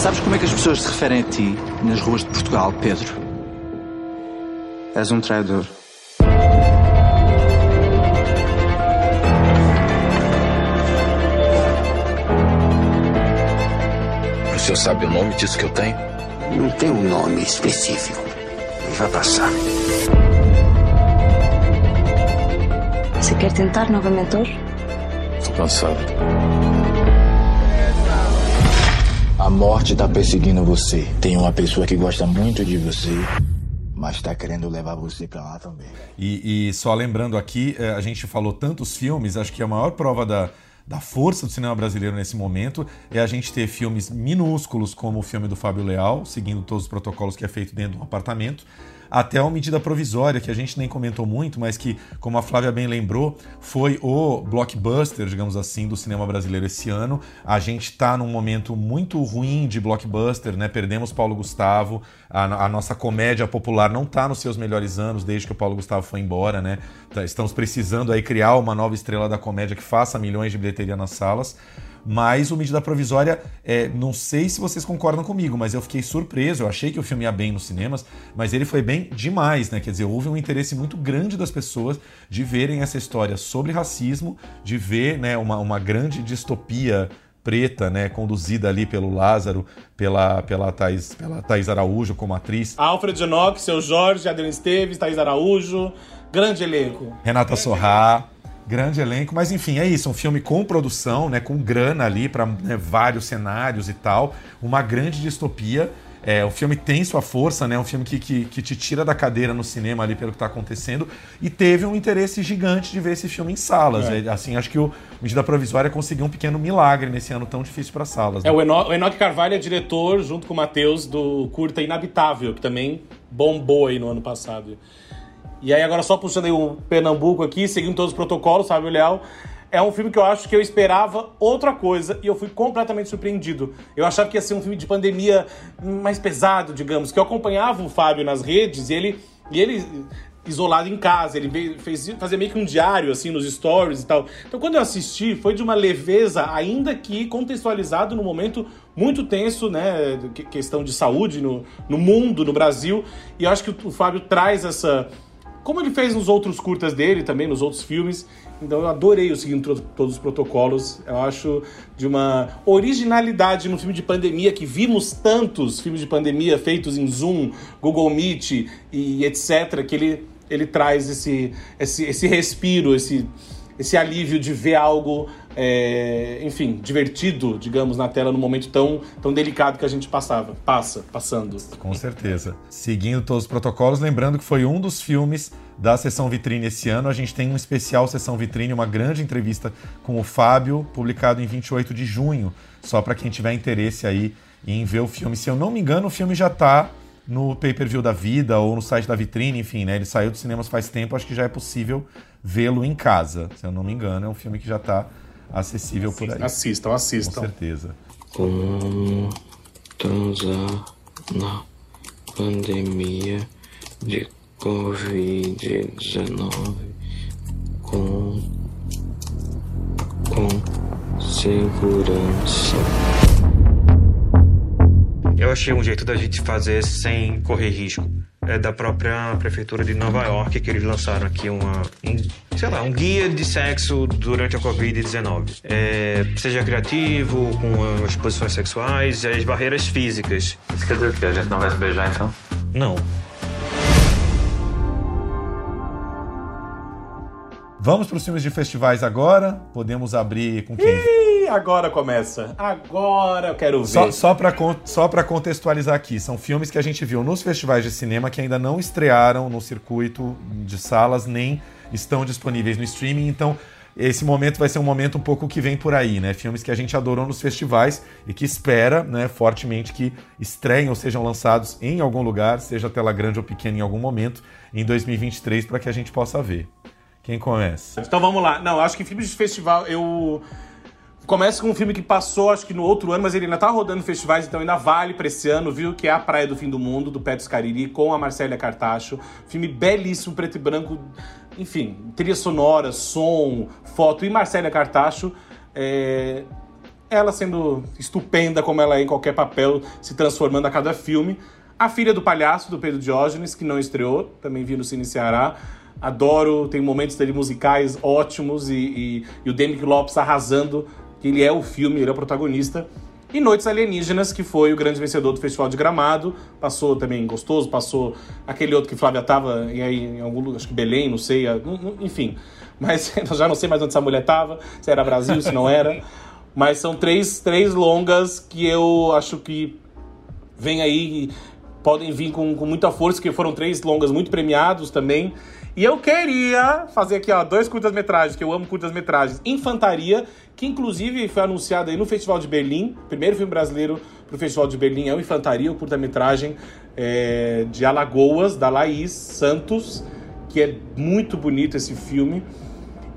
Sabes como é que as pessoas se referem a ti nas ruas de Portugal, Pedro? És um traidor. O senhor sabe o nome disso que eu tenho? Não tem um nome específico. Vai passar. Você quer tentar novamente hoje? Tô cansado. A morte tá perseguindo você. Tem uma pessoa que gosta muito de você, mas tá querendo levar você pra lá também. E, e só lembrando aqui, eh, a gente falou tantos filmes, acho que a maior prova da, da força do cinema brasileiro nesse momento é a gente ter filmes minúsculos como o filme do Fábio Leal, seguindo todos os protocolos que é feito dentro de um apartamento, até uma medida provisória, que a gente nem comentou muito, mas que, como a Flávia bem lembrou, foi o blockbuster, digamos assim, do cinema brasileiro esse ano. A gente está num momento muito ruim de blockbuster, né? Perdemos Paulo Gustavo, a, a nossa comédia popular não está nos seus melhores anos desde que o Paulo Gustavo foi embora, né? Tá, estamos precisando aí criar uma nova estrela da comédia que faça milhões de bilheteria nas salas. Mas o medida provisória, é, não sei se vocês concordam comigo, mas eu fiquei surpreso. Eu achei que o filme ia bem nos cinemas, mas ele foi bem demais, né? Quer dizer, houve um interesse muito grande das pessoas de verem essa história sobre racismo, de ver né, uma, uma grande distopia preta, né, conduzida ali pelo Lázaro, pela, pela, Thais, pela Thais Araújo como atriz. Alfred Enoch, seu Jorge, Adriano Esteves, Thais Araújo, grande elenco. Renata Sorrá. Grande elenco, mas enfim, é isso, um filme com produção, né, com grana ali para né, vários cenários e tal, uma grande distopia. É, o filme tem sua força, né? Um filme que, que, que te tira da cadeira no cinema ali pelo que está acontecendo. E teve um interesse gigante de ver esse filme em salas. É. Assim, acho que o Medida Provisória conseguiu um pequeno milagre nesse ano tão difícil para salas. Né? É, o, Eno o Enoque Carvalho é diretor, junto com o Matheus, do curta Inabitável, que também bombou aí no ano passado. E aí, agora só aí o Pernambuco aqui, seguindo todos os protocolos, sabe, Leal? É um filme que eu acho que eu esperava outra coisa e eu fui completamente surpreendido. Eu achava que ia ser um filme de pandemia mais pesado, digamos, que eu acompanhava o Fábio nas redes e ele, e ele isolado em casa, ele fez fazer meio que um diário assim nos stories e tal. Então quando eu assisti, foi de uma leveza, ainda que contextualizado num momento muito tenso, né? Questão de saúde no, no mundo, no Brasil. E eu acho que o Fábio traz essa. Como ele fez nos outros curtas dele, também nos outros filmes. Então eu adorei o seguindo todos os protocolos. Eu acho de uma originalidade no filme de pandemia, que vimos tantos filmes de pandemia feitos em Zoom, Google Meet e etc., que ele, ele traz esse, esse, esse respiro, esse, esse alívio de ver algo é, enfim, divertido, digamos, na tela no momento tão, tão delicado que a gente passava, passa, passando. Com certeza. Seguindo todos os protocolos, lembrando que foi um dos filmes da sessão vitrine esse ano. A gente tem um especial sessão vitrine, uma grande entrevista com o Fábio, publicado em 28 de junho, só para quem tiver interesse aí em ver o filme. Se eu não me engano, o filme já está no pay-per-view da vida ou no site da vitrine, enfim, né? Ele saiu dos cinemas faz tempo, acho que já é possível vê-lo em casa. Se eu não me engano, é um filme que já está acessível por aí. Assistam, assistam. Com certeza. Como transar na pandemia de Covid-19 com, com segurança. Eu achei um jeito da gente fazer sem correr risco é, da própria prefeitura de Nova York que eles lançaram aqui uma, um, sei lá, um guia de sexo durante a Covid-19. É, seja criativo, com as posições sexuais e as barreiras físicas. Isso quer dizer o quê? A gente não vai se beijar então? Não. Vamos para os filmes de festivais agora. Podemos abrir com quem? Ih, agora começa. Agora eu quero ver. Só, só para só contextualizar aqui, são filmes que a gente viu nos festivais de cinema que ainda não estrearam no circuito de salas, nem estão disponíveis no streaming. Então, esse momento vai ser um momento um pouco que vem por aí, né? Filmes que a gente adorou nos festivais e que espera, né, fortemente que estreiem ou sejam lançados em algum lugar, seja tela grande ou pequena em algum momento, em 2023, para que a gente possa ver. Quem começa? Então vamos lá. Não, acho que filmes de festival eu. Começo com um filme que passou, acho que no outro ano, mas ele ainda tá rodando festivais, então ainda vale pra esse ano, viu? Que é A Praia do Fim do Mundo, do Petros Cariri, com a Marcélia Cartacho. Filme belíssimo, preto e branco. Enfim, trilha sonora, som, foto. E Marcélia Cartacho, é... ela sendo estupenda como ela é em qualquer papel, se transformando a cada filme. A Filha do Palhaço, do Pedro Diógenes, que não estreou, também vi no Cine Ceará. Adoro, tem momentos dele musicais ótimos e, e, e o Demick Lopes arrasando, que ele é o filme, ele é o protagonista. E Noites Alienígenas, que foi o grande vencedor do Festival de Gramado. Passou também gostoso, passou aquele outro que Flávia tava e aí, em algum lugar, acho que Belém, não sei, enfim. [laughs] Mas [laughs] já não sei mais onde essa mulher tava, se era Brasil, se não era. Mas são três, três longas que eu acho que vem aí, podem vir com, com muita força, que foram três longas muito premiados também. E eu queria fazer aqui, ó, dois curtas-metragens, que eu amo curtas-metragens. Infantaria, que inclusive foi anunciado aí no Festival de Berlim. Primeiro filme brasileiro pro Festival de Berlim é o Infantaria, o curta-metragem é, de Alagoas, da Laís Santos, que é muito bonito esse filme.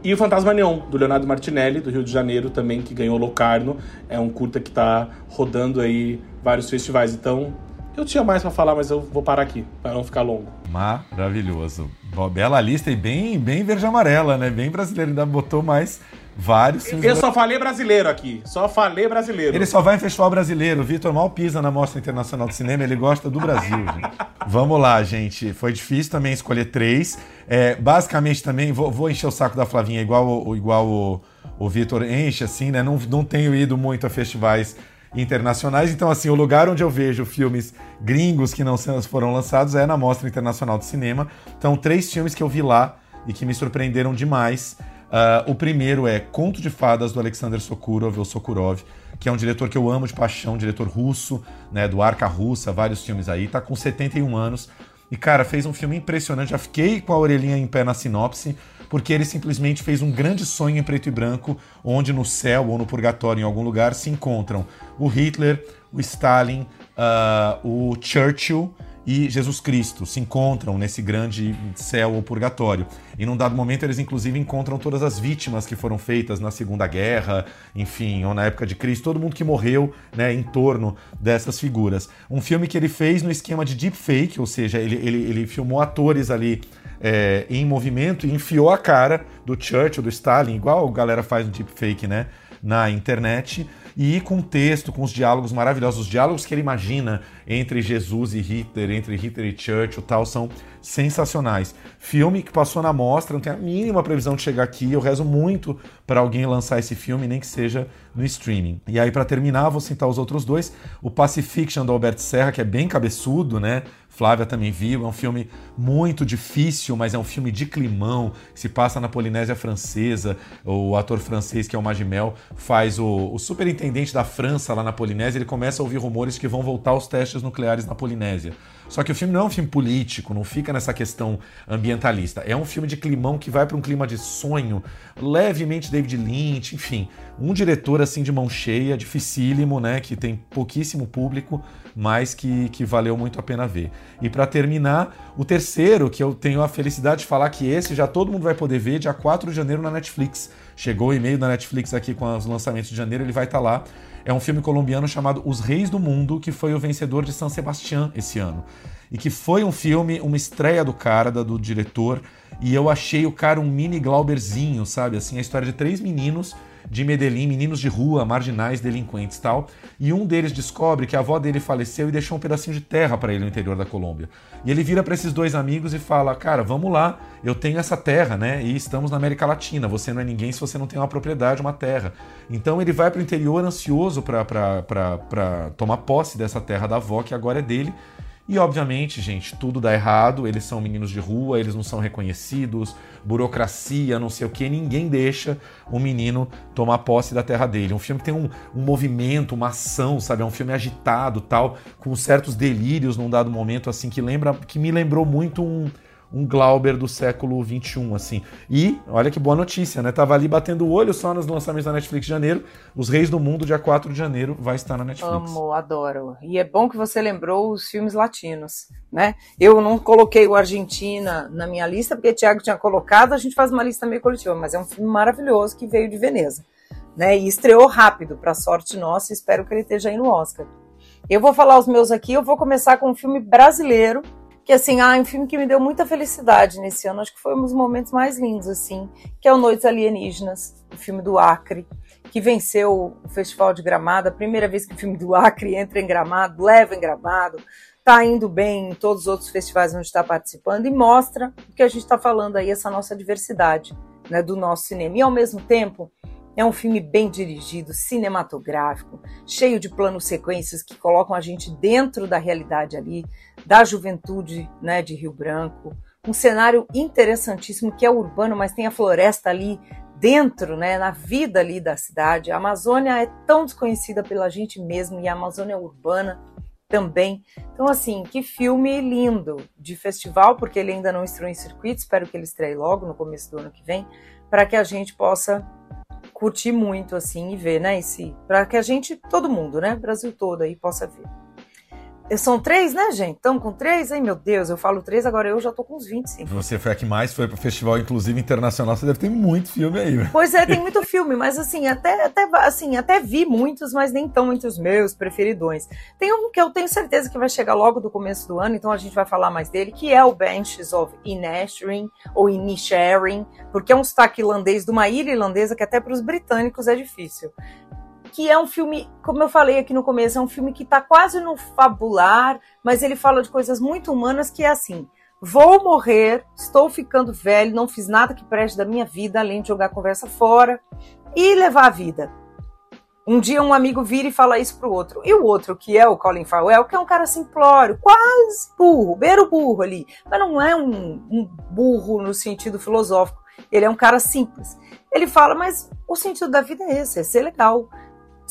E o Fantasma Neon, do Leonardo Martinelli, do Rio de Janeiro, também, que ganhou Locarno. É um curta que tá rodando aí vários festivais. Então, eu tinha mais para falar, mas eu vou parar aqui, para não ficar longo. Maravilhoso. Bela lista e bem, bem verde amarela, né? Bem brasileiro. Ainda botou mais vários filmes. Eu só falei brasileiro aqui. Só falei brasileiro. Ele só vai em festival brasileiro. O Vitor mal pisa na Mostra Internacional de Cinema. Ele gosta do Brasil, [laughs] gente. Vamos lá, gente. Foi difícil também escolher três. É, basicamente também, vou, vou, encher o saco da Flavinha igual, igual o, o Vitor enche, assim, né? Não, não tenho ido muito a festivais internacionais. Então, assim, o lugar onde eu vejo filmes gringos que não foram lançados é na Mostra Internacional de Cinema. Então, três filmes que eu vi lá e que me surpreenderam demais. Uh, o primeiro é Conto de Fadas, do Alexander Sokurov, ou Sokurov, que é um diretor que eu amo de paixão, diretor russo, né, do Arca Russa, vários filmes aí. Tá com 71 anos. E, cara, fez um filme impressionante. Já fiquei com a orelhinha em pé na sinopse porque ele simplesmente fez um grande sonho em preto e branco, onde no céu ou no purgatório, em algum lugar, se encontram o Hitler, o Stalin, uh, o Churchill e Jesus Cristo se encontram nesse grande céu ou purgatório. E num dado momento eles inclusive encontram todas as vítimas que foram feitas na Segunda Guerra, enfim, ou na época de Cristo, todo mundo que morreu, né, em torno dessas figuras. Um filme que ele fez no esquema de deepfake, ou seja, ele, ele, ele filmou atores ali é, em movimento e enfiou a cara do Churchill, do Stalin, igual a galera faz no deepfake, né? Na internet. e com texto, com os diálogos maravilhosos, os diálogos que ele imagina entre Jesus e Hitler, entre Hitler e Churchill, tal, são sensacionais. Filme que passou na mostra, não tem a mínima previsão de chegar aqui. Eu rezo muito para alguém lançar esse filme, nem que seja no streaming. E aí para terminar, vou citar os outros dois, o Pacifiction do Alberto Serra, que é bem cabeçudo, né? Flávia também viu, é um filme muito difícil, mas é um filme de climão, que se passa na Polinésia Francesa. O ator francês, que é o Magimel, faz o, o superintendente da França lá na Polinésia, ele começa a ouvir rumores que vão voltar aos testes nucleares na Polinésia. Só que o filme não é um filme político, não fica nessa questão ambientalista. É um filme de climão que vai para um clima de sonho, levemente David Lynch, enfim, um diretor assim de mão cheia, dificílimo, né, que tem pouquíssimo público, mas que, que valeu muito a pena ver. E para terminar, o terceiro, que eu tenho a felicidade de falar que esse já todo mundo vai poder ver, dia 4 de janeiro na Netflix. Chegou o e-mail da Netflix aqui com os lançamentos de janeiro, ele vai estar tá lá. É um filme colombiano chamado Os Reis do Mundo, que foi o vencedor de San Sebastián esse ano. E que foi um filme, uma estreia do cara, do diretor, e eu achei o cara um mini Glauberzinho, sabe? Assim, a história de três meninos de Medellín, meninos de rua, marginais, delinquentes tal. E um deles descobre que a avó dele faleceu e deixou um pedacinho de terra para ele no interior da Colômbia. E ele vira para esses dois amigos e fala: Cara, vamos lá, eu tenho essa terra, né? E estamos na América Latina. Você não é ninguém se você não tem uma propriedade, uma terra. Então ele vai para o interior ansioso para tomar posse dessa terra da avó, que agora é dele. E obviamente, gente, tudo dá errado, eles são meninos de rua, eles não são reconhecidos, burocracia, não sei o que, ninguém deixa o menino tomar posse da terra dele. Um filme que tem um, um movimento, uma ação, sabe? É um filme agitado, tal, com certos delírios num dado momento, assim, que lembra, que me lembrou muito um, um Glauber do século XXI, assim. E, olha que boa notícia, né? Tava ali batendo o olho só nos lançamentos da Netflix de janeiro. Os Reis do Mundo, dia 4 de janeiro, vai estar na Netflix. Amo, adoro. E é bom que você lembrou os filmes latinos, né? Eu não coloquei o Argentina na minha lista, porque o Thiago tinha colocado, a gente faz uma lista meio coletiva, mas é um filme maravilhoso que veio de Veneza. Né, e estreou rápido, para sorte nossa, espero que ele esteja aí no Oscar. Eu vou falar os meus aqui, eu vou começar com um filme brasileiro, que assim, ah, é um filme que me deu muita felicidade nesse ano, acho que foi um dos momentos mais lindos, assim, que é o Noites Alienígenas, o filme do Acre, que venceu o Festival de Gramado, a primeira vez que o filme do Acre entra em Gramado, leva em Gramado, tá indo bem em todos os outros festivais onde está participando e mostra o que a gente está falando aí, essa nossa diversidade, né, do nosso cinema. E ao mesmo tempo, é um filme bem dirigido, cinematográfico, cheio de planos sequências que colocam a gente dentro da realidade ali, da juventude né, de Rio Branco. Um cenário interessantíssimo que é urbano, mas tem a floresta ali dentro, né, na vida ali da cidade. A Amazônia é tão desconhecida pela gente mesmo e a Amazônia urbana também. Então, assim, que filme lindo de festival, porque ele ainda não estreou em circuito, espero que ele estreie logo no começo do ano que vem, para que a gente possa curtir muito, assim, e ver, né? Esse, para que a gente, todo mundo, né? Brasil todo aí possa ver. São três, né, gente? Estamos com três? Ai, meu Deus, eu falo três, agora eu já tô com uns 25. Você foi a que mais foi pro festival, inclusive internacional, você deve ter muito filme aí. Né? Pois é, tem muito [laughs] filme, mas assim, até, até, assim, até vi muitos, mas nem tão entre os meus preferidões. Tem um que eu tenho certeza que vai chegar logo do começo do ano, então a gente vai falar mais dele, que é o Benches of Inisherin, ou Inisherin, porque é um sotaque irlandês de uma ilha irlandesa que até para os britânicos é difícil que é um filme, como eu falei aqui no começo, é um filme que está quase no fabular, mas ele fala de coisas muito humanas que é assim. Vou morrer, estou ficando velho, não fiz nada que preste da minha vida, além de jogar conversa fora e levar a vida. Um dia um amigo vira e fala isso pro outro. E o outro, que é o Colin Farrell, que é um cara simplório, quase burro, beiro burro ali. Mas não é um, um burro no sentido filosófico. Ele é um cara simples. Ele fala, mas o sentido da vida é esse, é ser legal.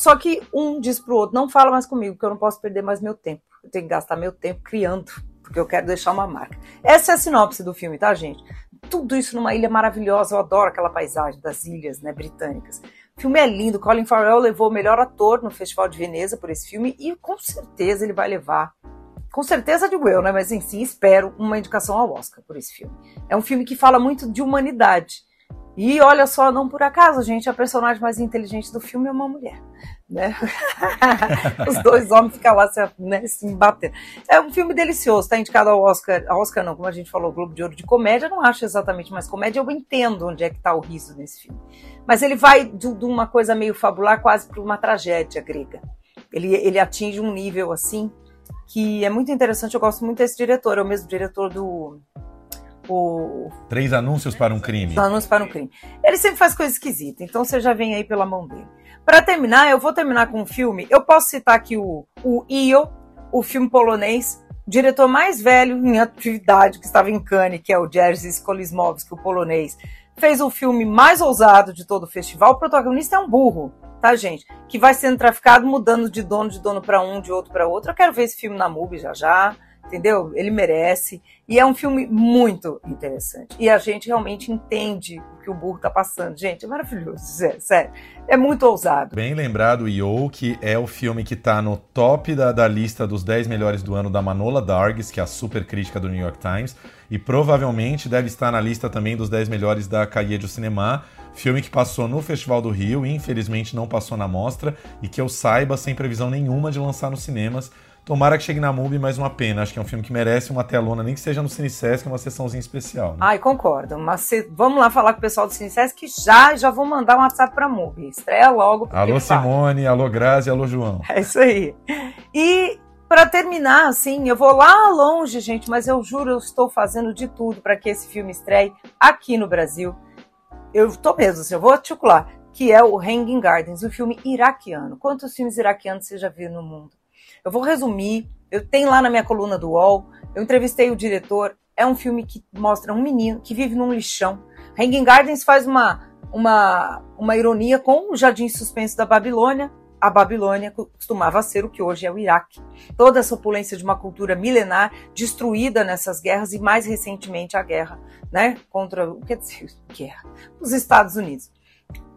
Só que um diz pro outro, não fala mais comigo, que eu não posso perder mais meu tempo. Eu tenho que gastar meu tempo criando, porque eu quero deixar uma marca. Essa é a sinopse do filme, tá, gente? Tudo isso numa ilha maravilhosa, eu adoro aquela paisagem das ilhas né, britânicas. O filme é lindo, Colin Farrell levou o melhor ator no Festival de Veneza por esse filme e com certeza ele vai levar com certeza digo eu, né? Mas em si espero uma indicação ao Oscar por esse filme. É um filme que fala muito de humanidade. E olha só, não por acaso, gente, a personagem mais inteligente do filme é uma mulher. né? [laughs] Os dois homens ficam lá se, né, se batendo. É um filme delicioso, está indicado ao Oscar, Oscar não, como a gente falou, Globo de Ouro de comédia, não acho exatamente mais comédia, eu entendo onde é que está o riso nesse filme. Mas ele vai de, de uma coisa meio fabular quase para uma tragédia grega. Ele, ele atinge um nível assim que é muito interessante, eu gosto muito desse diretor, é o mesmo diretor do o Três anúncios para um crime. Anúncios para um crime. Ele sempre faz coisa esquisita, então você já vem aí pela mão dele. Para terminar, eu vou terminar com um filme. Eu posso citar aqui o, o Io, o filme polonês, diretor mais velho em atividade que estava em Cannes, que é o Jerzy Skolimowski, o polonês. Fez o filme mais ousado de todo o festival. O protagonista é um burro, tá, gente? Que vai sendo traficado, mudando de dono de dono para um, de outro para outro. Eu quero ver esse filme na MUBI já já entendeu? Ele merece. E é um filme muito interessante. E a gente realmente entende o que o burro tá passando. Gente, é maravilhoso, sério. É muito ousado. Bem lembrado, Yo, que é o filme que tá no top da, da lista dos 10 melhores do ano da Manola Dargis, que é a super crítica do New York Times. E provavelmente deve estar na lista também dos 10 melhores da Cahiers du Cinema. Filme que passou no Festival do Rio, infelizmente não passou na mostra, e que eu saiba, sem previsão nenhuma de lançar nos cinemas. Tomara que chegue na MUBI, mas uma pena. Acho que é um filme que merece uma telona, nem que seja no CineSesc, uma sessãozinha especial. Né? Ai, concordo. Mas se... vamos lá falar com o pessoal do CineSesc já, já vou mandar um WhatsApp pra MUBI. Estreia logo. Alô Simone, alô Grazi, alô João. É isso aí. E para terminar, assim, eu vou lá longe, gente, mas eu juro, eu estou fazendo de tudo para que esse filme estreie aqui no Brasil. Eu tô mesmo, assim, eu vou articular, que é o Hanging Gardens, o filme iraquiano. Quantos filmes iraquianos você já viu no mundo? Eu vou resumir. Eu tenho lá na minha coluna do UOL. Eu entrevistei o diretor. É um filme que mostra um menino que vive num lixão. Hanging Gardens faz uma, uma, uma ironia com o Jardim Suspenso da Babilônia. A Babilônia costumava ser o que hoje é o Iraque. Toda essa opulência de uma cultura milenar destruída nessas guerras e mais recentemente a guerra, né, contra o que dizer, [laughs] guerra, os Estados Unidos.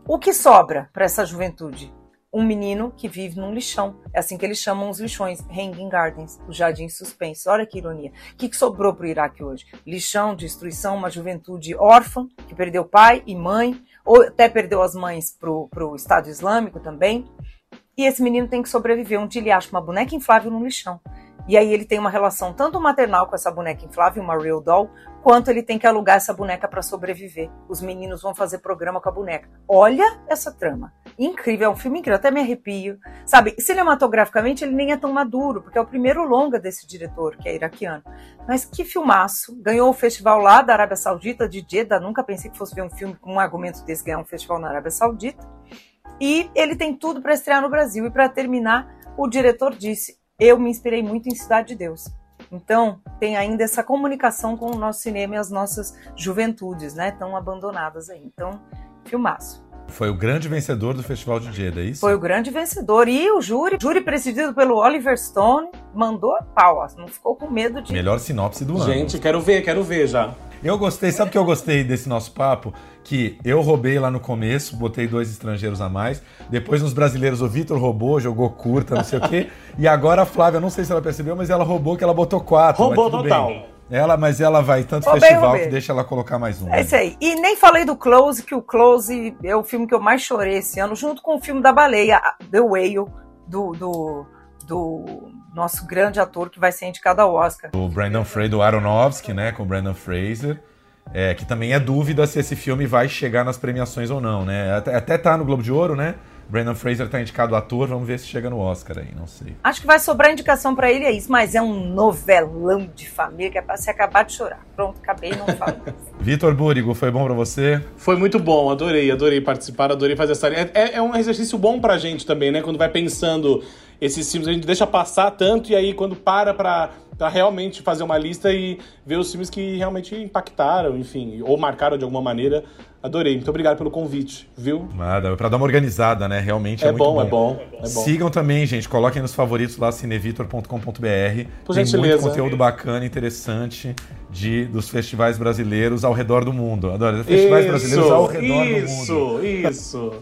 O que sobra para essa juventude? Um menino que vive num lixão. É assim que eles chamam os lixões, Hanging Gardens, os jardins suspensos. Olha que ironia. O que, sobrou para o Iraque hoje? Lixão, destruição, uma juventude órfã, que perdeu pai e mãe, ou até perdeu as mães para o Estado Islâmico também. E esse menino tem que sobreviver. Dia ele acha uma boneca inflável no lixão. E aí ele tem uma relação tanto maternal com essa boneca inflável, uma real doll, quanto ele tem que alugar essa boneca para sobreviver. Os meninos vão fazer programa com a boneca. Olha essa trama. Incrível, é um filme incrível, até me arrepio. Sabe, cinematograficamente ele nem é tão maduro, porque é o primeiro longa desse diretor, que é iraquiano. Mas que filmaço. Ganhou o festival lá da Arábia Saudita, de Jeddah. Nunca pensei que fosse ver um filme com um argumento desse ganhar um festival na Arábia Saudita. E ele tem tudo para estrear no Brasil. E para terminar, o diretor disse: eu me inspirei muito em Cidade de Deus. Então, tem ainda essa comunicação com o nosso cinema e as nossas juventudes, né? Tão abandonadas aí. Então, filmaço. Foi o grande vencedor do Festival de Jeddah, é isso? Foi o grande vencedor. E o júri, júri presidido pelo Oliver Stone, mandou a pau. Não ficou com medo de. Melhor sinopse do ano. Gente, quero ver, quero ver já. Eu gostei, sabe o que eu gostei desse nosso papo? Que eu roubei lá no começo, botei dois estrangeiros a mais. Depois, nos brasileiros, o Vitor roubou, jogou curta, não sei o quê. E agora a Flávia, não sei se ela percebeu, mas ela roubou que ela botou quatro. Roubou total. Bem. Ela, mas ela vai tanto roubei, festival que deixa ela colocar mais um. É isso aí. E nem falei do Close, que o Close é o filme que eu mais chorei esse ano, junto com o filme da baleia, The Whale, do, do, do nosso grande ator que vai ser indicado ao Oscar. O Brandon Fraser, do Aronofsky, né, com o Brandon Fraser. É, que também é dúvida se esse filme vai chegar nas premiações ou não, né? Até, até tá no Globo de Ouro, né? Brandon Fraser tá indicado ator, vamos ver se chega no Oscar aí, não sei. Acho que vai sobrar indicação para ele, é isso, mas é um novelão de família que é pra se acabar de chorar. Pronto, acabei, não falo mais. [laughs] Vitor Búrigo, foi bom para você? Foi muito bom, adorei, adorei participar, adorei fazer essa. É, é, é um exercício bom pra gente também, né? Quando vai pensando esses filmes, a gente deixa passar tanto e aí quando para pra para realmente fazer uma lista e ver os filmes que realmente impactaram, enfim, ou marcaram de alguma maneira. Adorei. Muito obrigado pelo convite, viu? Nada, para dar uma organizada, né? Realmente é, é bom, bom, É bom, é bom. Sigam também, gente. Coloquem nos favoritos lá cinevitor.com.br. Tem gentileza. muito conteúdo bacana, interessante de dos festivais brasileiros ao redor do mundo. Adoro. Festivais isso, brasileiros ao redor isso, do mundo. Isso, isso.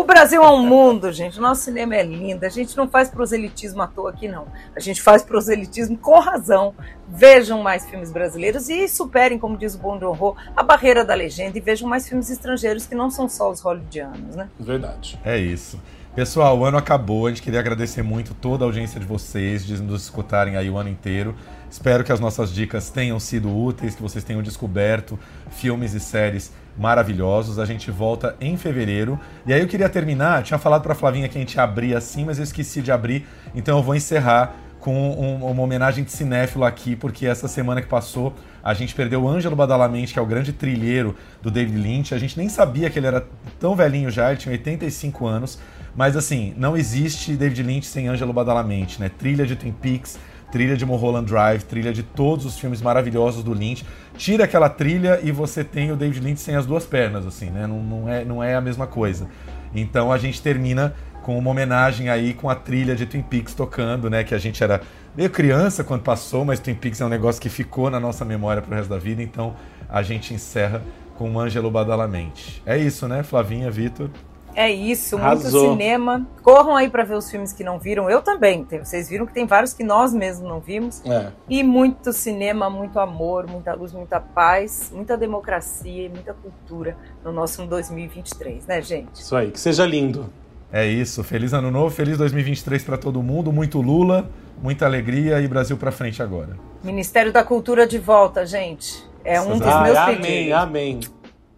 O Brasil é um mundo, gente. O nosso cinema é lindo. A gente não faz proselitismo à toa aqui, não. A gente faz proselitismo com razão. Vejam mais filmes brasileiros e superem, como diz o Bom John Ho, a barreira da legenda e vejam mais filmes estrangeiros que não são só os hollywoodianos, né? Verdade. É isso. Pessoal, o ano acabou. A gente queria agradecer muito toda a audiência de vocês, de nos escutarem aí o ano inteiro. Espero que as nossas dicas tenham sido úteis, que vocês tenham descoberto filmes e séries maravilhosos. A gente volta em fevereiro. E aí eu queria terminar, tinha falado pra Flavinha que a gente ia abrir assim, mas eu esqueci de abrir, então eu vou encerrar com um, uma homenagem de cinéfilo aqui, porque essa semana que passou a gente perdeu o Ângelo Badalamente, que é o grande trilheiro do David Lynch. A gente nem sabia que ele era tão velhinho já, ele tinha 85 anos. Mas assim, não existe David Lynch sem Ângelo Badalamente, né? Trilha de Twin Peaks, trilha de Mulholland Drive, trilha de todos os filmes maravilhosos do Lynch. Tira aquela trilha e você tem o David Lynch sem as duas pernas, assim, né? Não, não, é, não é a mesma coisa. Então a gente termina com uma homenagem aí com a trilha de Twin Peaks tocando, né? Que a gente era meio criança quando passou, mas Twin Peaks é um negócio que ficou na nossa memória pro resto da vida, então a gente encerra com Ângelo Badalamente. É isso, né, Flavinha, Vitor? É isso, Arrasou. muito cinema. Corram aí para ver os filmes que não viram. Eu também. Vocês viram que tem vários que nós mesmos não vimos. É. E muito cinema, muito amor, muita luz, muita paz, muita democracia e muita cultura no nosso 2023, né, gente? Isso aí, que seja lindo. É isso. Feliz ano novo, feliz 2023 para todo mundo, muito Lula, muita alegria e Brasil para frente agora. Ministério da Cultura de volta, gente. É um dos Ai, meus amém, pedidos. amém.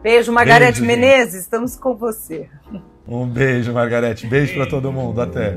Beijo, Margarete Beijo, gente. Menezes. Estamos com você. Um beijo, Margarete. Beijo para todo mundo. Até.